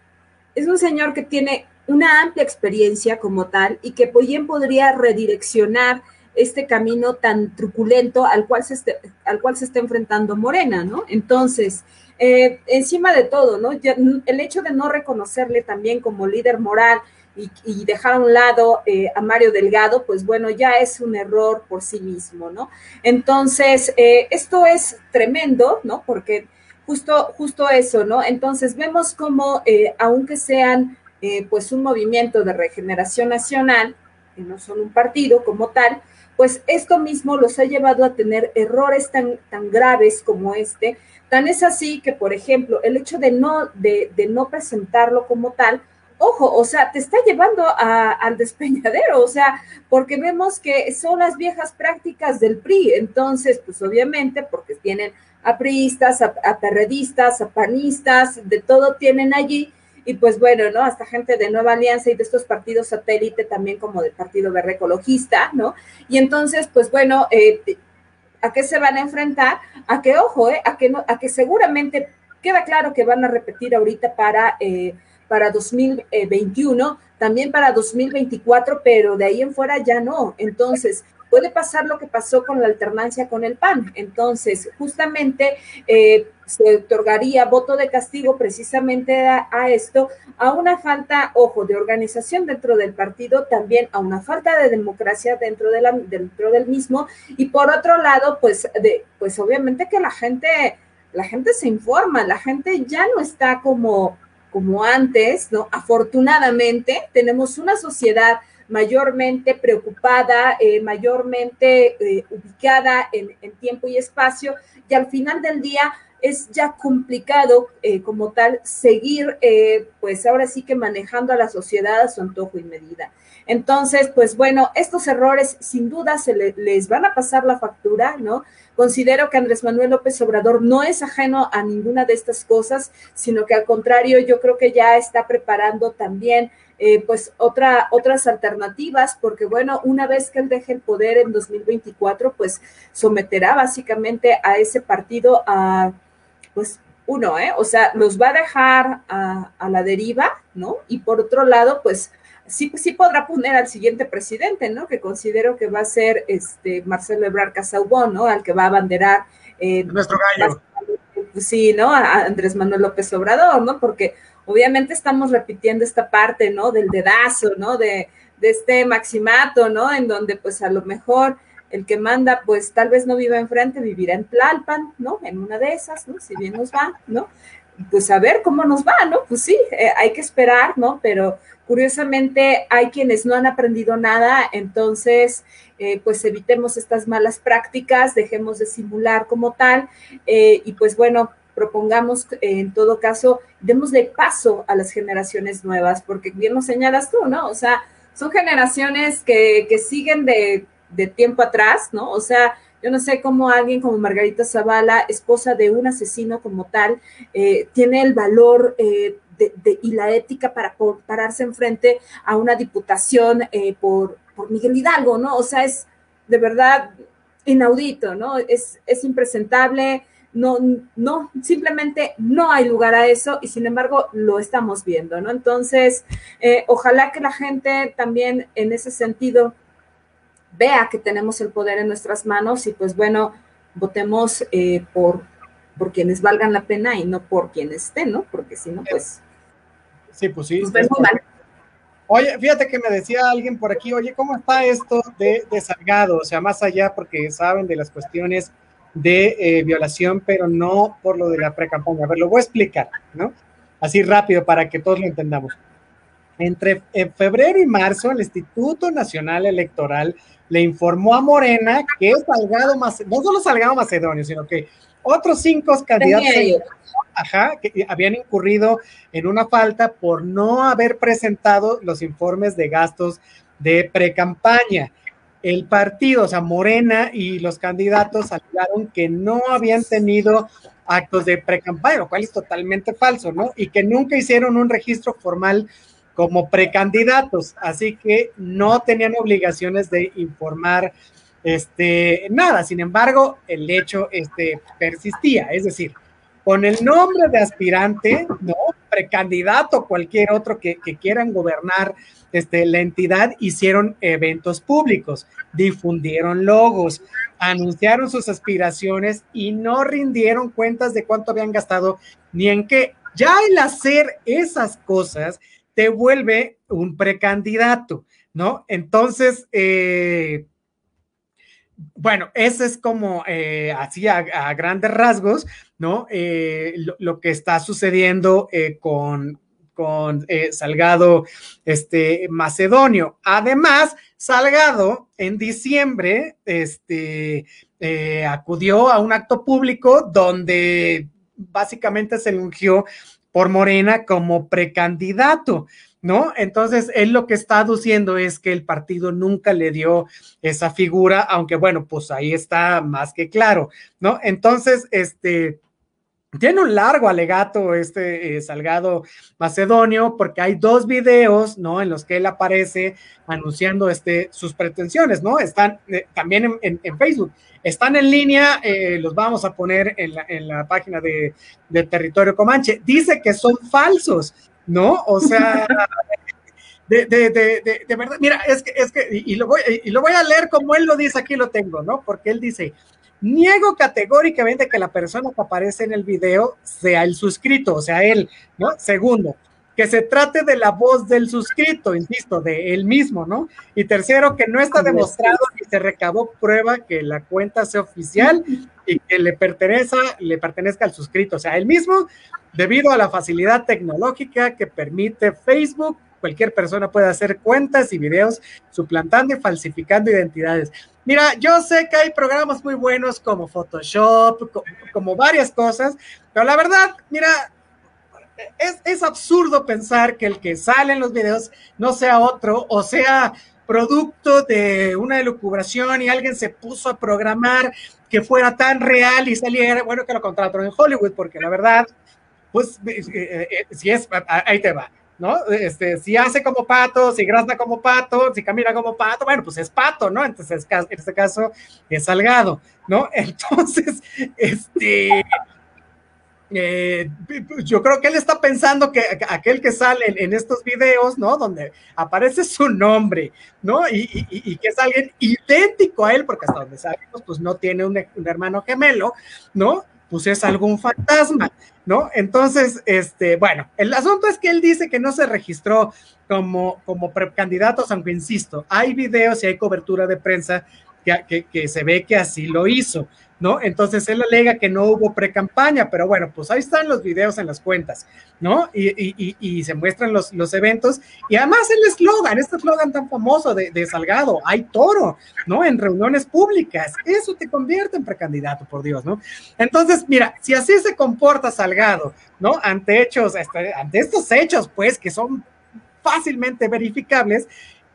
es un señor que tiene una amplia experiencia como tal y que bien podría redireccionar este camino tan truculento al cual se, al cual se está enfrentando Morena, ¿no? Entonces, eh, encima de todo, ¿no? el hecho de no reconocerle también como líder moral y, dejar a un lado eh, a Mario Delgado, pues bueno, ya es un error por sí mismo, ¿no? Entonces, eh, esto es tremendo, ¿no? Porque Justo, justo eso, ¿no? Entonces vemos como, eh, aunque sean eh, pues un movimiento de regeneración nacional, que no son un partido como tal, pues esto mismo los ha llevado a tener errores tan, tan graves como este. Tan es así que, por ejemplo, el hecho de no, de, de no presentarlo como tal, ojo, o sea, te está llevando al despeñadero, o sea, porque vemos que son las viejas prácticas del PRI, entonces, pues obviamente, porque tienen a priistas, a, perredistas, a panistas, de todo tienen allí, y pues bueno, ¿no? Hasta gente de Nueva Alianza y de estos partidos satélite también como del Partido Verde Ecologista, ¿no? Y entonces, pues bueno, eh, ¿a qué se van a enfrentar? A que, ojo, eh, a, que no, a que seguramente queda claro que van a repetir ahorita para, eh, para 2021, también para 2024, pero de ahí en fuera ya no. Entonces, puede pasar lo que pasó con la alternancia con el PAN. Entonces, justamente eh, se otorgaría voto de castigo precisamente a, esto, a una falta, ojo, de organización dentro del partido, también a una falta de democracia dentro, dentro del mismo, y por otro lado, pues, de, pues obviamente que la gente, la gente se informa, la gente ya no está como como antes, ¿no? Afortunadamente tenemos una sociedad mayormente preocupada, eh, mayormente eh, ubicada en, tiempo y espacio, y al final del día es ya complicado eh, como tal seguir, pues ahora sí que manejando a la sociedad a su antojo y medida. Entonces, pues bueno, estos errores sin duda se les van a pasar la factura, ¿no? Considero que Andrés Manuel López Obrador no es ajeno a ninguna de estas cosas, sino que al contrario, yo creo que ya está preparando también eh, pues otra, otras alternativas, porque bueno, una vez que él deje el poder en 2024, pues someterá básicamente a ese partido a, pues uno, ¿eh? O sea, los va a dejar a, la deriva, ¿no? Y por otro lado, pues sí, sí podrá poner al siguiente presidente, ¿no? Que considero que va a ser este Marcelo Ebrard Casaubon, ¿no? Al que va a abanderar. Eh, Nuestro gallo. Sí, ¿no? A Andrés Manuel López Obrador, ¿no? Porque obviamente estamos repitiendo esta parte, ¿no? Del dedazo, ¿no? De, de este maximato, ¿no? En donde pues a lo mejor el que manda, pues tal vez no viva enfrente, vivirá en Tlalpan, ¿no? En una de esas, ¿no? Si bien nos va, ¿no? Pues a ver cómo nos va, ¿no? Pues sí, eh, hay que esperar, ¿no? Pero curiosamente hay quienes no han aprendido nada, entonces, eh, pues evitemos estas malas prácticas, dejemos de simular como tal, eh, y pues bueno, propongamos en todo caso, démosle paso a las generaciones nuevas, porque bien lo señalas tú, ¿no? O sea, son generaciones que, que siguen de, de, tiempo atrás, ¿no? O sea, yo no sé cómo alguien como Margarita Zavala, esposa de un asesino como tal, eh, tiene el valor eh, y la ética para pararse enfrente a una diputación eh, por, por Miguel Hidalgo, ¿no? O sea, es de verdad inaudito, ¿no? Es, es impresentable, no, no, simplemente no hay lugar a eso y sin embargo lo estamos viendo, ¿no? Entonces, ojalá que la gente también en ese sentido vea que tenemos el poder en nuestras manos y pues bueno, votemos eh, por, por quienes valgan la pena y no por quienes estén, ¿no? Porque si no, pues... Sí, pues sí. Oye, fíjate que me decía alguien por aquí, oye, ¿cómo está esto de, de Salgado? O sea, más allá, porque saben de las cuestiones de eh, violación, pero no por lo de la pre-campaña. A ver, lo voy a explicar, ¿no? Así rápido para que todos lo entendamos. Entre febrero y marzo, el Instituto Nacional Electoral le informó a Morena que Salgado Macedonio, no solo Salgado Macedonio, sino que otros cinco candidatos ajá, que habían incurrido en una falta por no haber presentado los informes de gastos de pre-campaña el partido, o sea, Morena y los candidatos alegaron que no habían tenido actos de precampaña, lo cual es totalmente falso, ¿no? Y que nunca hicieron un registro formal como precandidatos, así que no tenían obligaciones de informar este nada. Sin embargo, el hecho este persistía, es decir, con el nombre de aspirante, no precandidato, cualquier otro que, quieran gobernar este, la entidad hicieron eventos públicos, difundieron logos, anunciaron sus aspiraciones y no rindieron cuentas de cuánto habían gastado ni en qué. Ya el hacer esas cosas te vuelve un precandidato, ¿no? Entonces, eh, bueno, ese es como eh, así a, grandes rasgos, ¿no? Eh, lo, que está sucediendo con, con Salgado este, Macedonio. Además, Salgado en diciembre este, acudió a un acto público donde básicamente se ungió por Morena como precandidato. ¿no? Entonces, él lo que está aduciendo es que el partido nunca le dio esa figura, aunque bueno, pues ahí está más que claro, ¿no? Entonces, este, tiene un largo alegato este eh, Salgado Macedonio porque hay dos videos, ¿no? En los que él aparece anunciando este, sus pretensiones, ¿no? Están eh, también en, Facebook. Están en línea, eh, los vamos a poner en la, en la página de, de, Territorio Comanche. Dice que son falsos, ¿no? O sea, de, de, de, de, verdad, mira, es que, es que, y, lo voy, y lo voy a leer como él lo dice, aquí lo tengo, ¿no? Porque él dice, Niego categóricamente que la persona que aparece en el video sea el suscrito, o sea, él, ¿no? Segundo, que se trate de la voz del suscrito, insisto, de él mismo, ¿no? Y tercero, que no está demostrado ni se recabó prueba que la cuenta sea oficial y que le pertenezca, le pertenezca al suscrito, o sea, él mismo, debido a la facilidad tecnológica que permite Facebook, cualquier persona puede hacer cuentas y videos suplantando y falsificando identidades. Mira, yo sé que hay programas muy buenos como Photoshop, como, varias cosas, pero la verdad, mira, es, es, absurdo pensar que el que sale en los videos no sea otro o sea producto de una elucubración y alguien se puso a programar que fuera tan real y saliera, bueno, que lo contrataron en Hollywood, porque la verdad, pues, eh, eh, eh, si es, ahí te va ¿no? Este, si hace como pato, si grazna como pato, si camina como pato, bueno, pues es pato, ¿no? Entonces, en este caso, es salgado, ¿no? Entonces, este, eh, yo creo que él está pensando que aquel que sale en, estos videos, ¿no? Donde aparece su nombre, ¿no? Y, que es alguien idéntico a él, porque hasta donde sabemos, pues no tiene un, un hermano gemelo, ¿no? Pues es algún fantasma. ¿no? Entonces, este, bueno, el asunto es que él dice que no se registró como, como precandidato, aunque insisto, hay videos y hay cobertura de prensa que, que, se ve que así lo hizo. ¿No? Entonces él alega que no hubo pre-campaña, pero bueno, pues ahí están los videos en las cuentas, ¿no? Y, se muestran los, eventos y además el eslogan, este eslogan tan famoso de, de, Salgado, hay toro, ¿no? En reuniones públicas, eso te convierte en precandidato, por Dios, ¿no? Entonces, mira, si así se comporta Salgado, ¿no? Ante hechos, este, ante estos hechos, pues, que son fácilmente verificables,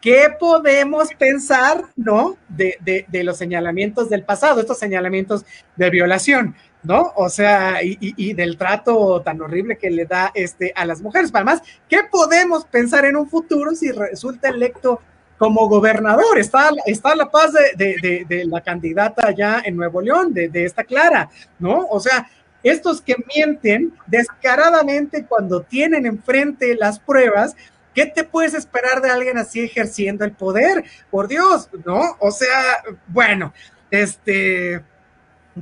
¿Qué podemos pensar, no? De, de, los señalamientos del pasado, estos señalamientos de violación, ¿no? O sea, y, y, del trato tan horrible que le da este a las mujeres. Además, ¿qué podemos pensar en un futuro si resulta electo como gobernador? Está, está la paz de, de la candidata allá en Nuevo León, de, esta Clara, ¿no? O sea, estos que mienten descaradamente cuando tienen enfrente las pruebas, ¿Qué te puedes esperar de alguien así ejerciendo el poder? Por Dios, ¿no? O sea, bueno, este,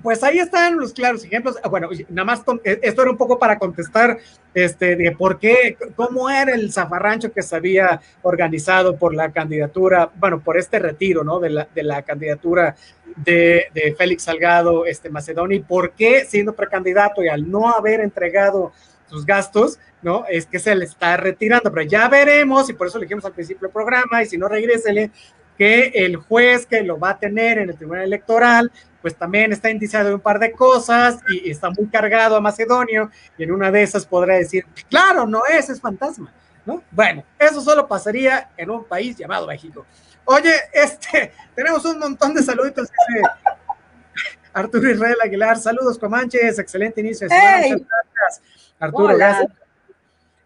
pues ahí están los claros ejemplos. Ah, bueno, nada más eh, esto era un poco para contestar este, de por qué, cómo era el zafarrancho que se había organizado por la candidatura, bueno, por este retiro, ¿no? De la, de la candidatura de, Félix Salgado este, y por qué siendo precandidato y al no haber entregado sus gastos, ¿no? Es que se le está retirando, pero ya veremos, y por eso le dijimos al principio del programa, y si no, regrésele, que el juez que lo va a tener en el Tribunal Electoral, pues también está indiciado de un par de cosas y, está muy cargado a Macedonio, y en una de esas podrá decir, claro, no es, es fantasma, ¿no? Bueno, eso solo pasaría en un país llamado México. Oye, este, tenemos un montón de saluditos. Arturo Israel Aguilar, saludos Comanches, excelente inicio de semana. gracias. Arturo, gracias.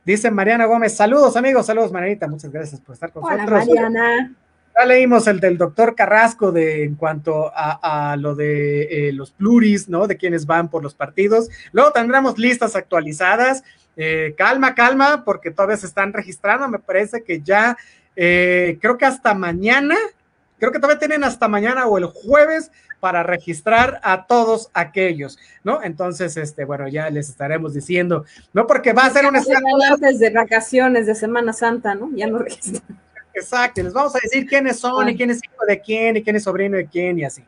Dice Mariana Gómez, saludos amigos, saludos Marianita, muchas gracias por estar con Hola, Mariana. Ya leímos el del doctor Carrasco de en cuanto a, lo de eh, los pluris, ¿no? De quienes van por los partidos. Luego tendremos listas actualizadas. Eh, calma, calma, porque todavía se están registrando. Me parece que ya, eh, creo que hasta mañana, creo que todavía tienen hasta mañana o el jueves para registrar a todos aquellos, ¿no? Entonces, este, bueno, ya les estaremos diciendo, ¿no? Porque va a ser un antes de vacaciones de Semana Santa, ¿no? Ya no registran. Exacto, les vamos a decir quiénes son y quién es hijo de quién y quién es sobrino de quién y así.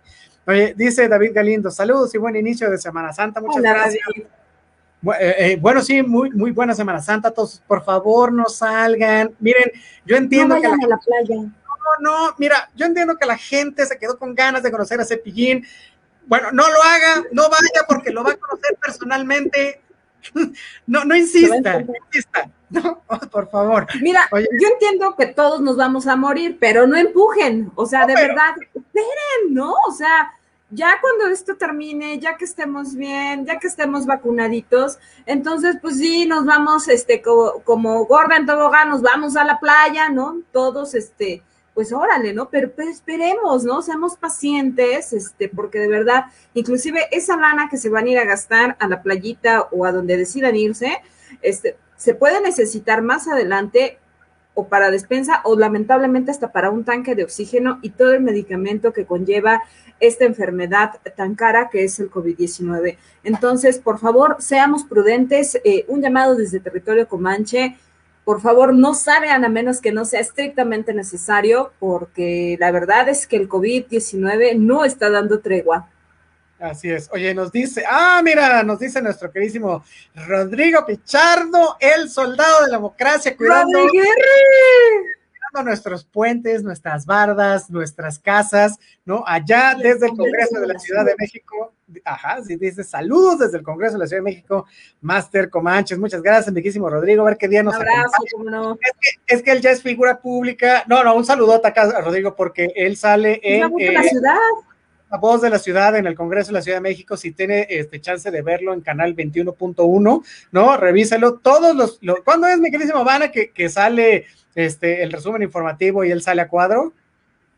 Oye, dice David Galindo, saludos y buen inicio de Semana Santa, muchas gracias. Eh, bueno, sí, muy, muy buena Semana Santa. Todos, por favor, no salgan. Miren, yo entiendo no que. La... a la playa. No, no, mira, yo entiendo que la gente se quedó con ganas de conocer a Cepillín. Bueno, no lo haga, no vaya porque lo va a conocer personalmente. No, no insista, no insista. No, por favor. Mira, yo entiendo que todos nos vamos a morir, pero no empujen. O sea, de verdad, esperen, ¿no? O sea, ya cuando esto termine, ya que estemos bien, ya que estemos vacunaditos, entonces pues sí, nos vamos, este, como, como gorda en tobogán, nos vamos a la playa, ¿no? Todos, este, pues órale, ¿no? Pero, pero, esperemos, ¿no? Seamos pacientes, este, porque de verdad, inclusive esa lana que se van a ir a gastar a la playita o a donde decidan irse, este, se puede necesitar más adelante o para despensa o lamentablemente hasta para un tanque de oxígeno y todo el medicamento que conlleva esta enfermedad tan cara que es el COVID-19. Entonces, por favor, seamos prudentes. Eh, un llamado desde territorio Comanche. Por favor, no salgan a menos que no sea estrictamente necesario, porque la verdad es que el COVID-19 no está dando tregua. Así es. Oye, nos dice, ah, mira, nos dice nuestro queridísimo Rodrigo Pichardo, el soldado de la democracia, cuidando, cuidando nuestros puentes, nuestras bardas, nuestras casas, ¿no? Allá desde el Congreso de la Ciudad de México. Ajá, sí, dice saludos desde el Congreso de la Ciudad de México, Máster Comanches. Muchas gracias, miquísimo Rodrigo. A ver qué día nos Un abrazo, cómo no. Es que, es que él ya es figura pública. No, no, un saludote acá a Rodrigo porque él sale en. Eh, la ciudad la voz de la ciudad en el Congreso de la Ciudad de México, si tiene este chance de verlo en canal 21.1, ¿no? Revíselo. Todos los, ¿cuándo es, mi queridísimo Vana, que, que, sale este el resumen informativo y él sale a cuadro?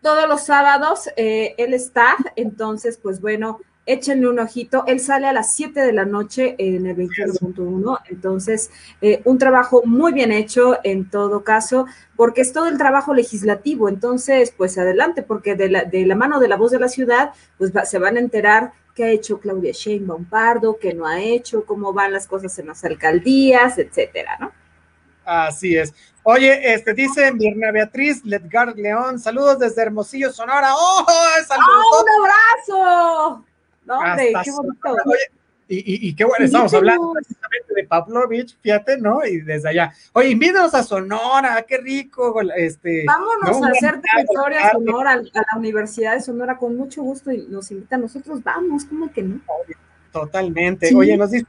Todos los sábados eh, él está, entonces, pues bueno, échenle un ojito. Él sale a las 7 de la noche en el 21.1, entonces eh, un trabajo muy bien hecho en todo caso, porque es todo el trabajo legislativo. Entonces, pues adelante, porque de la, de la mano de la voz de la ciudad, pues se van a enterar qué ha hecho Claudia Sheinbaum Pardo, qué no ha hecho, cómo van las cosas en las alcaldías, etcétera, ¿no? Así es. Oye, este dice Mirna Beatriz Ledgar León, saludos desde Hermosillo, Sonora. ¡Oh! ¡Saludos! ¡Oh, un abrazo! No, hombre, qué bonito. y, y, y, qué bueno, estamos hablando precisamente de Pavlovich, fíjate, ¿no? Y desde allá. Oye, invítanos a Sonora, qué rico. Este, Vámonos a hacer territorio a Sonora, a la Universidad de Sonora, con mucho gusto, y nos invitan nosotros, vamos, ¿cómo que no? Totalmente. Sí. Oye, nos dice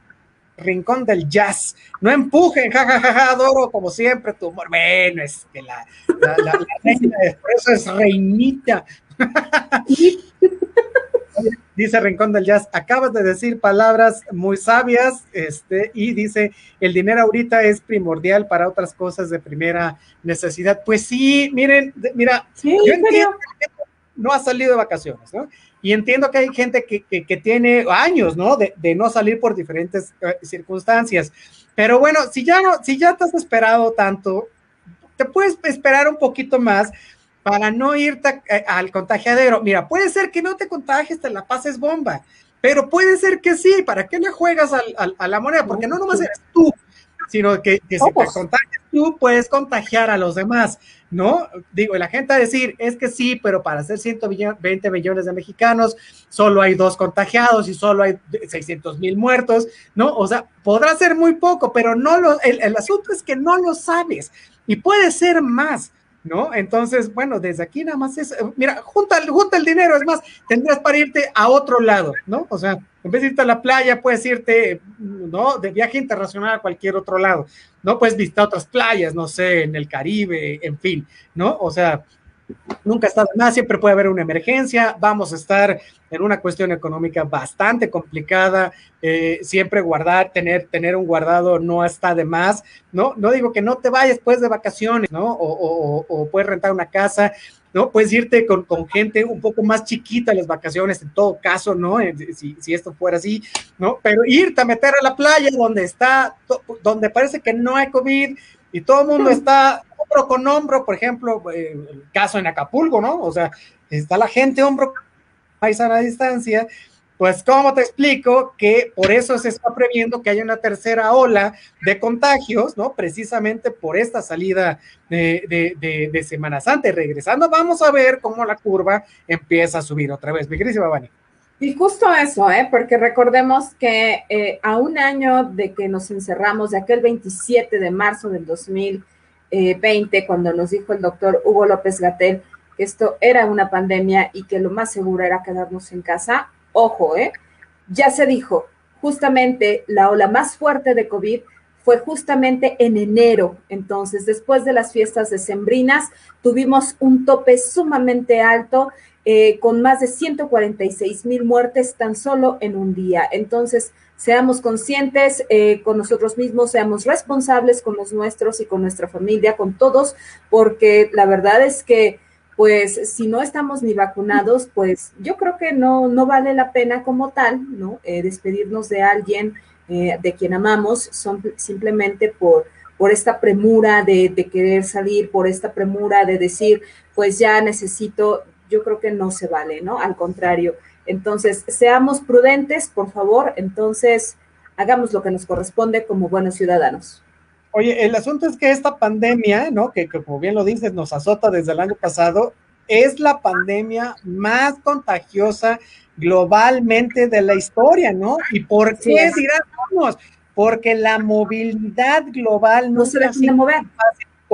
Rincón del Jazz. No empujen, jajajaja, ja, ja, adoro como siempre tu humor. Bueno, es que la, la, la, la reina de es reinita. dice Rincón del Jazz, acabas de decir palabras muy sabias, este, y dice, el dinero ahorita es primordial para otras cosas de primera necesidad. Pues sí, miren, mira, sí, yo entiendo que no ha salido de vacaciones, ¿no? Y entiendo que hay gente que, que, que tiene años, ¿no? De, de, no salir por diferentes uh, circunstancias. Pero bueno, si ya no, si ya te has esperado tanto, te puedes esperar un poquito más para no irte al contagiadero. Mira, puede ser que no te contagies, te la pases bomba, pero puede ser que sí. ¿Para qué le juegas al, al, a la moneda? Porque no nomás eres tú, sino que, que si te contagias tú, puedes contagiar a los demás, ¿no? Digo, la gente a decir, es que sí, pero para ser 120 millones de mexicanos, solo hay dos contagiados y solo hay 600 mil muertos, ¿no? O sea, podrá ser muy poco, pero no lo, el, el asunto es que no lo sabes y puede ser más. ¿No? Entonces, bueno, desde aquí nada más es, mira, junta, junta el dinero, es más, tendrías para irte a otro lado, ¿no? O sea, en vez de irte a la playa, puedes irte, ¿no? De viaje internacional a cualquier otro lado, ¿no? Puedes visitar otras playas, no sé, en el Caribe, en fin, ¿no? O sea, nunca está de más, siempre puede haber una emergencia, vamos a estar en una cuestión económica bastante complicada, eh, siempre guardar, tener, tener un guardado no está de más, ¿no? No digo que no te vayas después de vacaciones, ¿no? O, o, o puedes rentar una casa, ¿no? Puedes irte con, con, gente un poco más chiquita a las vacaciones, en todo caso, ¿no? Si, si, esto fuera así, ¿no? Pero irte a meter a la playa donde está, donde parece que no hay COVID y todo el mundo está con hombro, por ejemplo, eh, el caso en Acapulco, ¿no? O sea, está la gente hombro país a distancia, pues, ¿cómo te explico que por eso se está previendo que haya una tercera ola de contagios, ¿no? Precisamente por esta salida de, de, de, Semana Santa. Y regresando, vamos a ver cómo la curva empieza a subir otra vez. Mi querida Vani. Y justo eso, ¿eh? porque recordemos que eh, a un año de que nos encerramos, de aquel 27 de marzo del 2020, cuando nos dijo el doctor Hugo López Gatel que esto era una pandemia y que lo más seguro era quedarnos en casa, ojo, ¿eh? ya se dijo, justamente la ola más fuerte de COVID fue justamente en enero. Entonces, después de las fiestas decembrinas, tuvimos un tope sumamente alto eh, con más de 146 mil muertes tan solo en un día. Entonces, seamos conscientes eh, con nosotros mismos, seamos responsables con los nuestros y con nuestra familia, con todos, porque la verdad es que, pues, si no estamos ni vacunados, pues yo creo que no, no vale la pena como tal, ¿no? Eh, despedirnos de alguien de quien amamos, son simplemente por por esta premura de, de, querer salir, por esta premura de decir, pues ya necesito, yo creo que no se vale, ¿no? Al contrario. Entonces, seamos prudentes, por favor, entonces hagamos lo que nos corresponde como buenos ciudadanos. Oye, el asunto es que esta pandemia, ¿no? Que, como bien lo dices, nos azota desde el año pasado, es la pandemia más contagiosa globalmente de la historia, ¿no? ¿Y por qué dirán, Porque la movilidad global no, se deja mover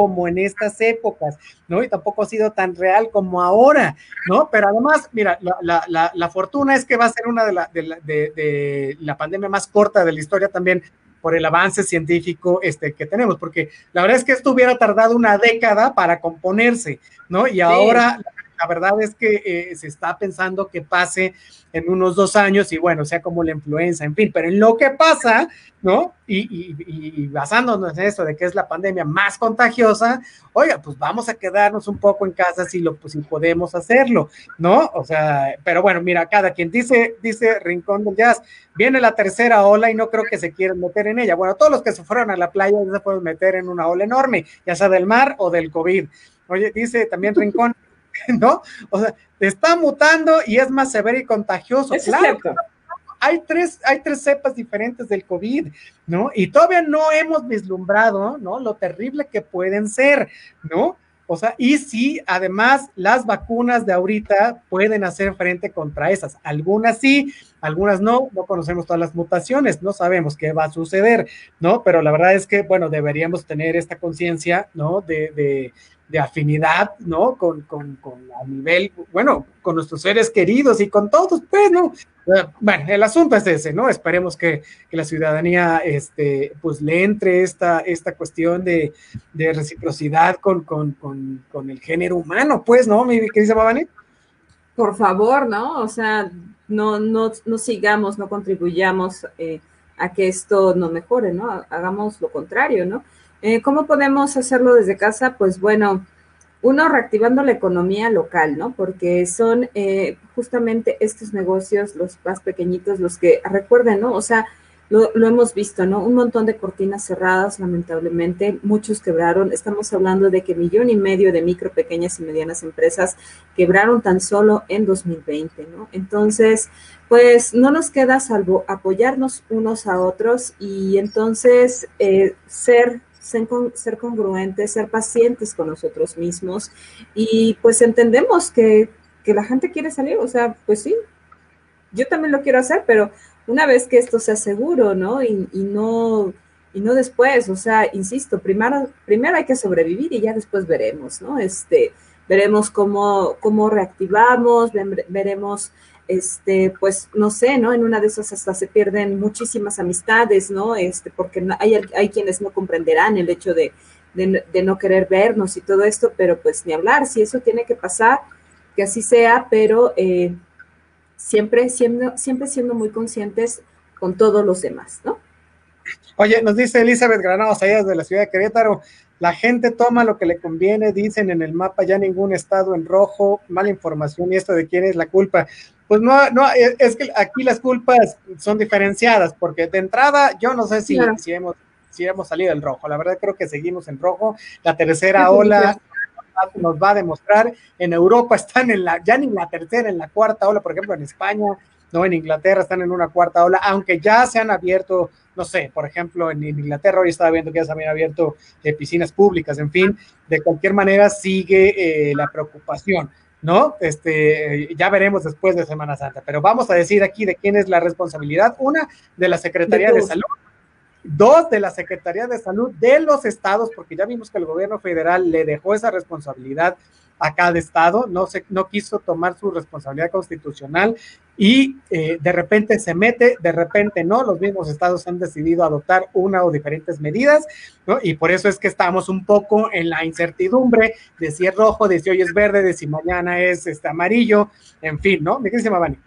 como en estas épocas, ¿no? Y tampoco ha sido tan real como ahora, ¿no? Pero además, mira, la, la, la, fortuna es que va a ser una de la, de, de, la pandemia más corta de la historia también por el avance científico este, que tenemos, porque la verdad es que esto hubiera tardado una década para componerse, ¿no? Y ahora la verdad es que eh, se está pensando que pase en unos dos años y bueno, sea como la influenza, en fin, pero en lo que pasa, ¿no? Y, basándonos en eso de que es la pandemia más contagiosa, oiga, pues vamos a quedarnos un poco en casa si lo pues, si podemos hacerlo, ¿no? O sea, pero bueno, mira, cada quien dice, dice Rincón del Jazz, viene la tercera ola y no creo que se quieran meter en ella. Bueno, todos los que se fueron a la playa ya se pueden meter en una ola enorme, ya sea del mar o del COVID. Oye, dice también Rincón, ¿no? O sea, está mutando y es más severo y contagioso. claro, hay tres, hay tres cepas diferentes del COVID, ¿no? Y todavía no hemos vislumbrado, ¿no? Lo terrible que pueden ser, ¿no? O sea, y si además las vacunas de ahorita pueden hacer frente contra esas. Algunas sí, algunas no, no conocemos todas las mutaciones, no sabemos qué va a suceder, ¿no? Pero la verdad es que, bueno, deberíamos tener esta conciencia, ¿no? De, de, de afinidad, ¿no? Con, con, con, a nivel, bueno, con nuestros seres queridos y con todos, pues, ¿no? Eh, bueno, el asunto es ese, ¿no? Esperemos que, que la ciudadanía, este, pues, le entre esta, esta cuestión de, de reciprocidad con, con, con, el género humano, pues, ¿no? Mi querida Babani. Por favor, ¿no? O sea, no, no, no sigamos, no contribuyamos eh, a que esto no mejore, ¿no? Hagamos lo contrario, ¿no? Eh, ¿Cómo podemos hacerlo desde casa? Pues bueno, uno reactivando la economía local, ¿no? Porque son eh, justamente estos negocios, los más pequeñitos, los que recuerden, ¿no? O sea, lo, hemos visto, ¿no? Un montón de cortinas cerradas, lamentablemente, muchos quebraron. Estamos hablando de que millón y medio de micro, pequeñas y medianas empresas quebraron tan solo en 2020, ¿no? Entonces, pues no nos queda salvo apoyarnos unos a otros y entonces eh, ser ser, congruentes, ser pacientes con nosotros mismos y pues entendemos que, la gente quiere salir, o sea, pues sí, yo también lo quiero hacer, pero una vez que esto sea seguro, ¿no? Y, no y no después, o sea, insisto, primero, primero hay que sobrevivir y ya después veremos, ¿no? Este, veremos cómo, cómo reactivamos, veremos este, pues no sé, ¿no? En una de esas hasta se pierden muchísimas amistades, ¿no? Este, porque hay, hay quienes no comprenderán el hecho de, de, no querer vernos y todo esto, pero pues ni hablar, si eso tiene que pasar, que así sea, pero eh, siempre, siendo, siempre siendo muy conscientes con todos los demás, ¿no? Oye, nos dice Elizabeth Granados, allá desde la ciudad de Querétaro, la gente toma lo que le conviene, dicen en el mapa ya ningún estado en rojo, mala información y esto de quién es la culpa. Pues no, no, es que aquí las culpas son diferenciadas, porque de entrada yo no sé si, si, hemos, si hemos salido del rojo, la verdad creo que seguimos en rojo, la tercera ola nos va a demostrar, en Europa están en la, ya ni en la tercera, en la cuarta ola, por ejemplo en España, no en Inglaterra están en una cuarta ola, aunque ya se han abierto no sé, por ejemplo, en, Inglaterra hoy estaba viendo que ya se habían abierto eh, piscinas públicas, en fin, de cualquier manera sigue eh, la preocupación. ¿No? Este, ya veremos después de Semana Santa, pero vamos a decir aquí de quién es la responsabilidad. Una, de la Secretaría de, Salud, dos, de la Secretaría de Salud de los estados, porque ya vimos que el gobierno federal le dejó esa responsabilidad a cada estado, no, se, no quiso tomar su responsabilidad constitucional y eh, de repente se mete, de repente no, los mismos estados han decidido adoptar una o diferentes medidas, ¿no? Y por eso es que estamos un poco en la incertidumbre de si es rojo, de si hoy es verde, de si mañana es este amarillo, en fin, ¿no? ¿De qué se llama, Vani?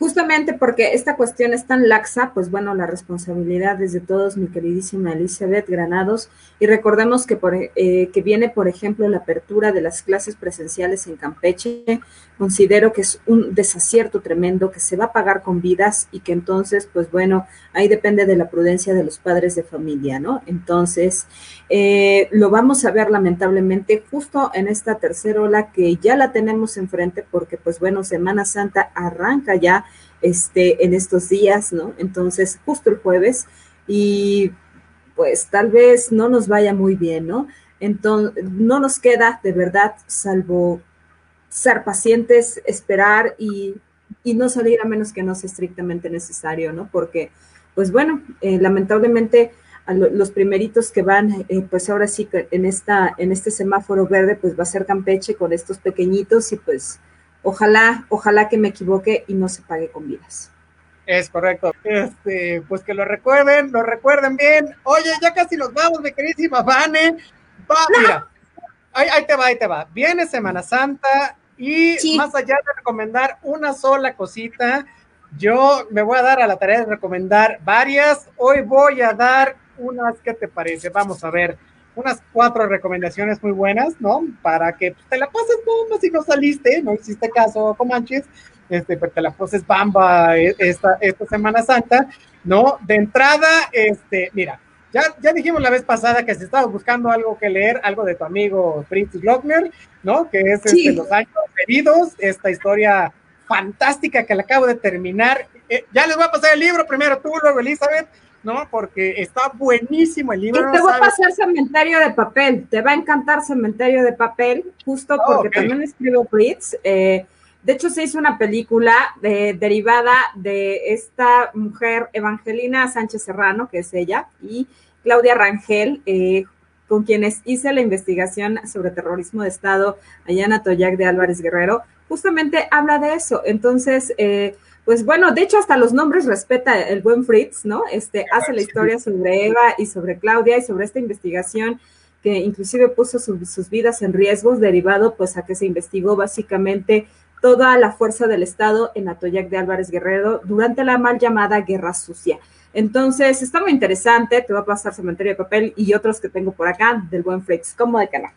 Justamente porque esta cuestión es tan laxa, pues bueno, la responsabilidad es de todos, mi queridísima Elizabeth Granados. Y recordemos que, por, eh, que viene, por ejemplo, la apertura de las clases presenciales en Campeche. Considero que es un desacierto tremendo, que se va a pagar con vidas y que entonces, pues bueno, ahí depende de la prudencia de los padres de familia, ¿no? Entonces, eh, lo vamos a ver lamentablemente justo en esta tercera ola que ya la tenemos enfrente porque, pues bueno, Semana Santa arranca ya este, en estos días, ¿no? Entonces, justo el jueves, y pues tal vez no nos vaya muy bien, ¿no? Entonces, no nos queda de verdad, salvo ser pacientes, esperar y, y no salir a menos que no sea estrictamente necesario, ¿no? Porque, pues bueno, eh, lamentablemente a lo, los primeritos que van, eh, pues ahora sí que en, esta, en este semáforo verde, pues va a ser Campeche con estos pequeñitos y pues Ojalá, ojalá que me equivoque y no se pague con vidas. Es correcto. Este, pues que lo recuerden, lo recuerden bien. Oye, ya casi nos vamos, mi queridísima Vane. Va, mira, ahí, ahí, te va, ahí te va. Viene Semana Santa y sí. más allá de recomendar una sola cosita, yo me voy a dar a la tarea de recomendar varias. Hoy voy a dar unas, ¿qué te parece? Vamos a ver unas cuatro recomendaciones muy buenas, ¿no? Para que pues, te la pases bomba si no saliste, no hiciste caso, Comanches, este, pero te la pases bamba e, esta, esta Semana Santa, ¿no? De entrada, este, mira, ya, ya dijimos la vez pasada que si estabas buscando algo que leer, algo de tu amigo Fritz Glockner, ¿no? Que es sí. este, Los Años Heridos, esta historia fantástica que le acabo de terminar. Eh, ya les voy a pasar el libro, primero tú, luego Elizabeth, ¿no? Porque está buenísimo el libro. Y te voy a pasar Cementerio de Papel, te va a encantar Cementerio de Papel, justo oh, porque okay. también escribió Fritz. Eh, de hecho, se hizo una película de, derivada de esta mujer, Evangelina Sánchez Serrano, que es ella, y Claudia Rangel, eh, con quienes hice la investigación sobre terrorismo de Estado allá en Atoyac de Álvarez Guerrero, justamente habla de eso. Entonces, eh, pues bueno, de hecho hasta los nombres respeta el buen Fritz, ¿no? Este hace la historia sobre Eva y sobre Claudia y sobre esta investigación que inclusive puso su, sus vidas en riesgos derivado pues a que se investigó básicamente toda la fuerza del Estado en Atoyac de Álvarez Guerrero durante la mal llamada Guerra Sucia. Entonces, está muy interesante, te va a pasar Cementerio de Papel y otros que tengo por acá del buen Fritz, como de canal.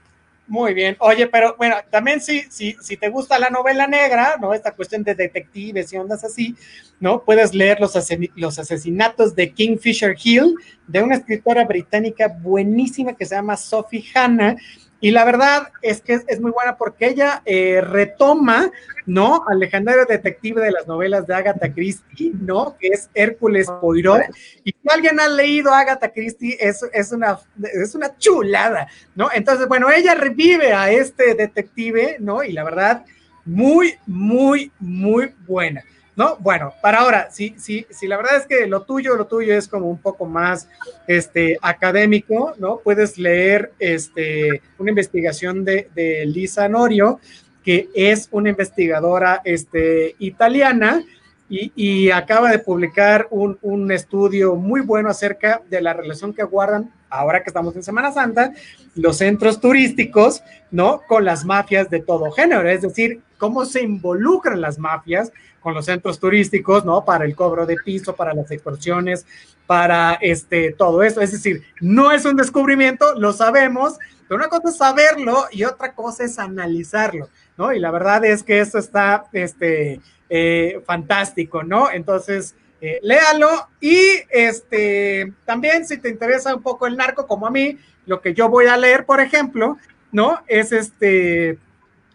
Muy bien. Oye, pero bueno, también si, si, si te gusta la novela negra, ¿no? Esta cuestión de detectives y ondas así, ¿no? Puedes leer los, los asesinatos de Kingfisher Hill, de una escritora británica buenísima que se llama Sophie Hanna. Y la verdad es que es, muy buena porque ella eh, retoma, ¿no? Al legendario detective de las novelas de Agatha Christie, ¿no? Que es Hércules Poirot. Y si alguien ha leído Agatha Christie, es, es, una, es una chulada, ¿no? Entonces, bueno, ella revive a este detective, ¿no? Y la verdad, muy, muy, muy buena. ¿No? Bueno, para ahora, si, si, si la verdad es que lo tuyo, lo tuyo es como un poco más este, académico, ¿no? Puedes leer este, una investigación de, de Lisa Norio, que es una investigadora este, italiana y, y acaba de publicar un, un, estudio muy bueno acerca de la relación que guardan, ahora que estamos en Semana Santa, los centros turísticos, ¿no? Con las mafias de todo género, es decir, cómo se involucran las mafias con los centros turísticos, ¿no? Para el cobro de piso, para las extorsiones, para este, todo eso. Es decir, no es un descubrimiento, lo sabemos, pero una cosa es saberlo y otra cosa es analizarlo, ¿no? Y la verdad es que esto está, este, eh, fantástico, ¿no? Entonces, eh, léalo y este, también si te interesa un poco el narco como a mí, lo que yo voy a leer, por ejemplo, ¿no? Es este,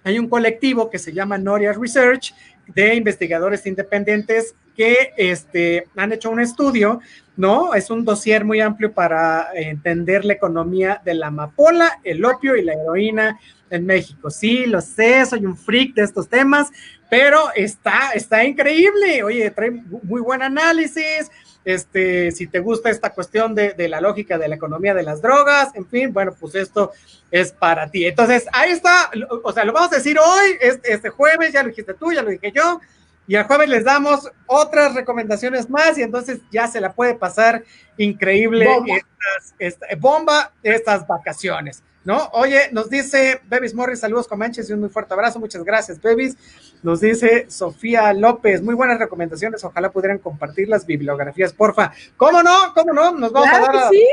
hay un colectivo que se llama Noria Research de investigadores independientes que este, han hecho un estudio, ¿no? Es un dossier muy amplio para entender la economía de la amapola, el opio y la heroína en México. Sí, lo sé, soy un freak de estos temas, pero está, está increíble. Oye, trae muy buen análisis. Este, si te gusta esta cuestión de, de, la lógica de la economía de las drogas, en fin, bueno, pues esto es para ti. Entonces, ahí está, o sea, lo vamos a decir hoy, este, este jueves, ya lo dijiste tú, ya lo dije yo, y el jueves les damos otras recomendaciones más y entonces ya se la puede pasar increíble bomba estas, esta, bomba estas vacaciones. ¿no? Oye, nos dice Bebis Morris, saludos Comanches y un muy fuerte abrazo, muchas gracias Bebis. Nos dice Sofía López, muy buenas recomendaciones, ojalá pudieran compartir las bibliografías, porfa. ¿Cómo no? ¿Cómo no? Nos vamos claro a dar sí.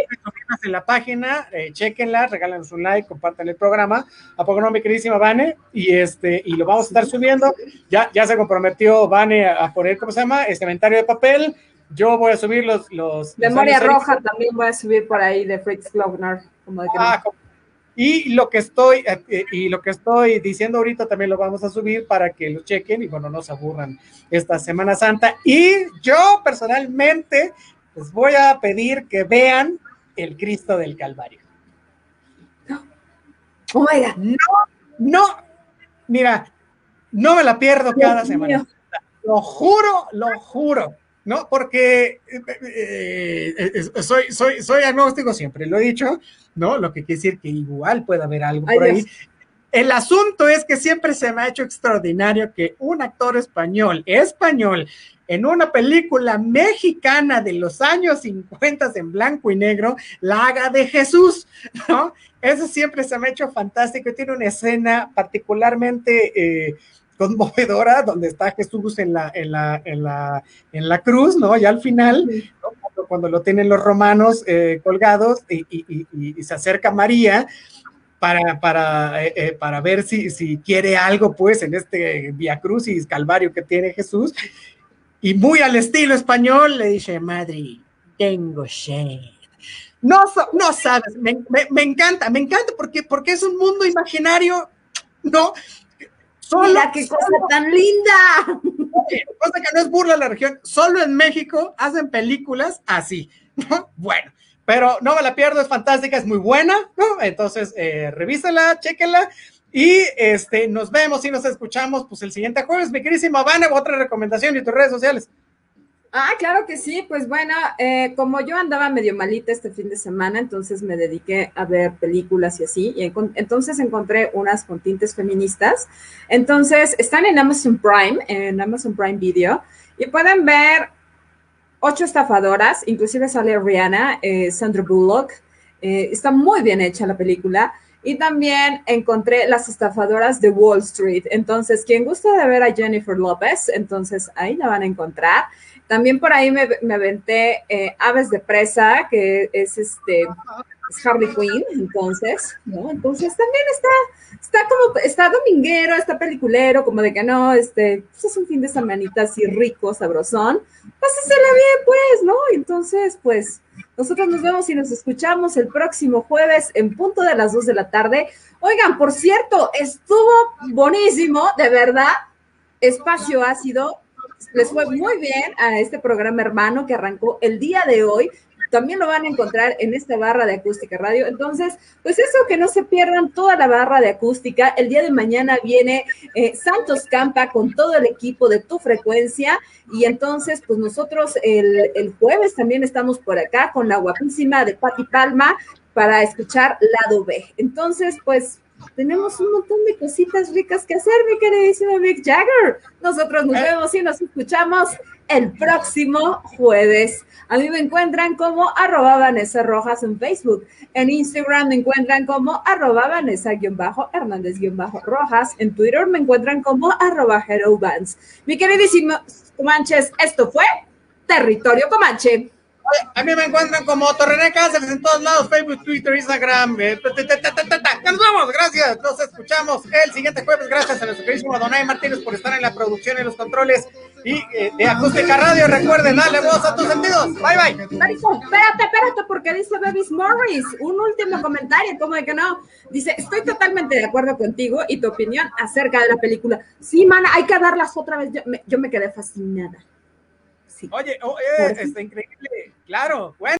en la página, eh, chequenla, regálanos un like, compartan el programa, ¿a poco no, mi queridísima Vane? Y este, y lo vamos a estar subiendo, ya, ya se comprometió Vane a, a poner, ¿cómo se llama? Este inventario de papel, yo voy a subir los... los Memoria los Roja también voy a subir por ahí de Fritz Glaubner, como de que ah, no. Y lo que estoy eh, y lo que estoy diciendo ahorita también lo vamos a subir para que lo chequen y bueno, no se aburran esta Semana Santa. Y yo personalmente les voy a pedir que vean el Cristo del Calvario. Oh my God. No, no, mira, no me la pierdo Dios cada semana. mío. Lo juro, lo juro. ¿No? Porque eh, eh, eh, soy, soy, soy agnóstico, siempre lo he dicho, ¿no? Lo que quiere decir que igual puede haber algo Ay, por ahí. Dios. El asunto es que siempre se me ha hecho extraordinario que un actor español, español, en una película mexicana de los años 50 en blanco y negro, la haga de Jesús, ¿no? Eso siempre se me ha hecho fantástico. Tiene una escena particularmente eh, conmovedora donde está Jesús en la, en la, en la, en la cruz, ¿no? Ya al final, ¿no? cuando, cuando, lo tienen los romanos eh, colgados y, y, y, y, se acerca María para, para, eh, eh, para ver si, si, quiere algo, pues, en este Via Crucis Calvario que tiene Jesús. Y muy al estilo español le dice, Madre, tengo sed. No, no sabes, me, me, me, encanta, me encanta porque, porque es un mundo imaginario, ¿no? Solo, Mira qué cosa solo, tan linda. Cosa que no es burla la región. Solo en México hacen películas así. ¿no? Bueno, pero no me la pierdo, es fantástica, es muy buena, ¿no? Entonces, eh, revísala, chéquenla. Y este, nos vemos y nos escuchamos pues el siguiente jueves. Mi queridísima Vane, otra recomendación y tus redes sociales. Ah, claro que sí, pues bueno, eh, como yo andaba medio malita este fin de semana, entonces me dediqué a ver películas y así, y en, entonces encontré unas con tintes feministas, entonces están en Amazon Prime, en Amazon Prime Video, y pueden ver ocho estafadoras, inclusive sale Rihanna, eh, Sandra Bullock, eh, está muy bien hecha la película, y también encontré las estafadoras de Wall Street. Entonces, quien gusta de ver a Jennifer López, entonces ahí la van a encontrar. También por ahí me, me aventé eh, Aves de Presa, que es este es Harley Quinn, entonces, ¿no? Entonces también está, está como, está dominguero, está peliculero, como de que no, este, pues es un fin de semanita así rico, sabrosón, pásesela bien, pues, ¿no? Entonces, pues, nosotros nos vemos y nos escuchamos el próximo jueves en punto de las 2 de la tarde. Oigan, por cierto, estuvo buenísimo, de verdad, espacio ácido, les fue muy bien a este programa hermano que arrancó el día de hoy. También lo van a encontrar en esta barra de acústica radio. Entonces, pues eso, que no se pierdan toda la barra de acústica. El día de mañana viene eh, Santos Campa con todo el equipo de tu frecuencia. Y entonces, pues nosotros el, el jueves también estamos por acá con la guapísima de Pati Palma para escuchar Lado B. Entonces, pues tenemos un montón de cositas ricas que hacer, mi queridísimo Mick Jagger. Nosotros nos vemos y nos escuchamos el próximo jueves. A mí me encuentran como arroba Vanessa Rojas en Facebook. En Instagram me encuentran como arroba Vanessa-Hernández-Rojas. En Twitter me encuentran como arroba Hero Vans. Mi queridísimo Comanches, esto fue Territorio Comanche. A mí me encuentran como Torrené Cáceres en todos lados, Facebook, Twitter, Instagram. Eh, nos vemos, gracias. Nos escuchamos el siguiente jueves. Gracias a nuestro queridísimo Donay Martínez por estar en la producción y los controles y eh, de Acústica Radio. Recuerden, dale voz a tus sentidos. Bye, bye. Marico, espérate, espérate, porque dice Bebis Morris. Un último comentario, como de que no. Dice, estoy totalmente de acuerdo contigo y tu opinión acerca de la película. Sí, mana, hay que darlas otra vez. Yo me, yo me quedé fascinada. Oye, oh, está increíble. Claro, bueno.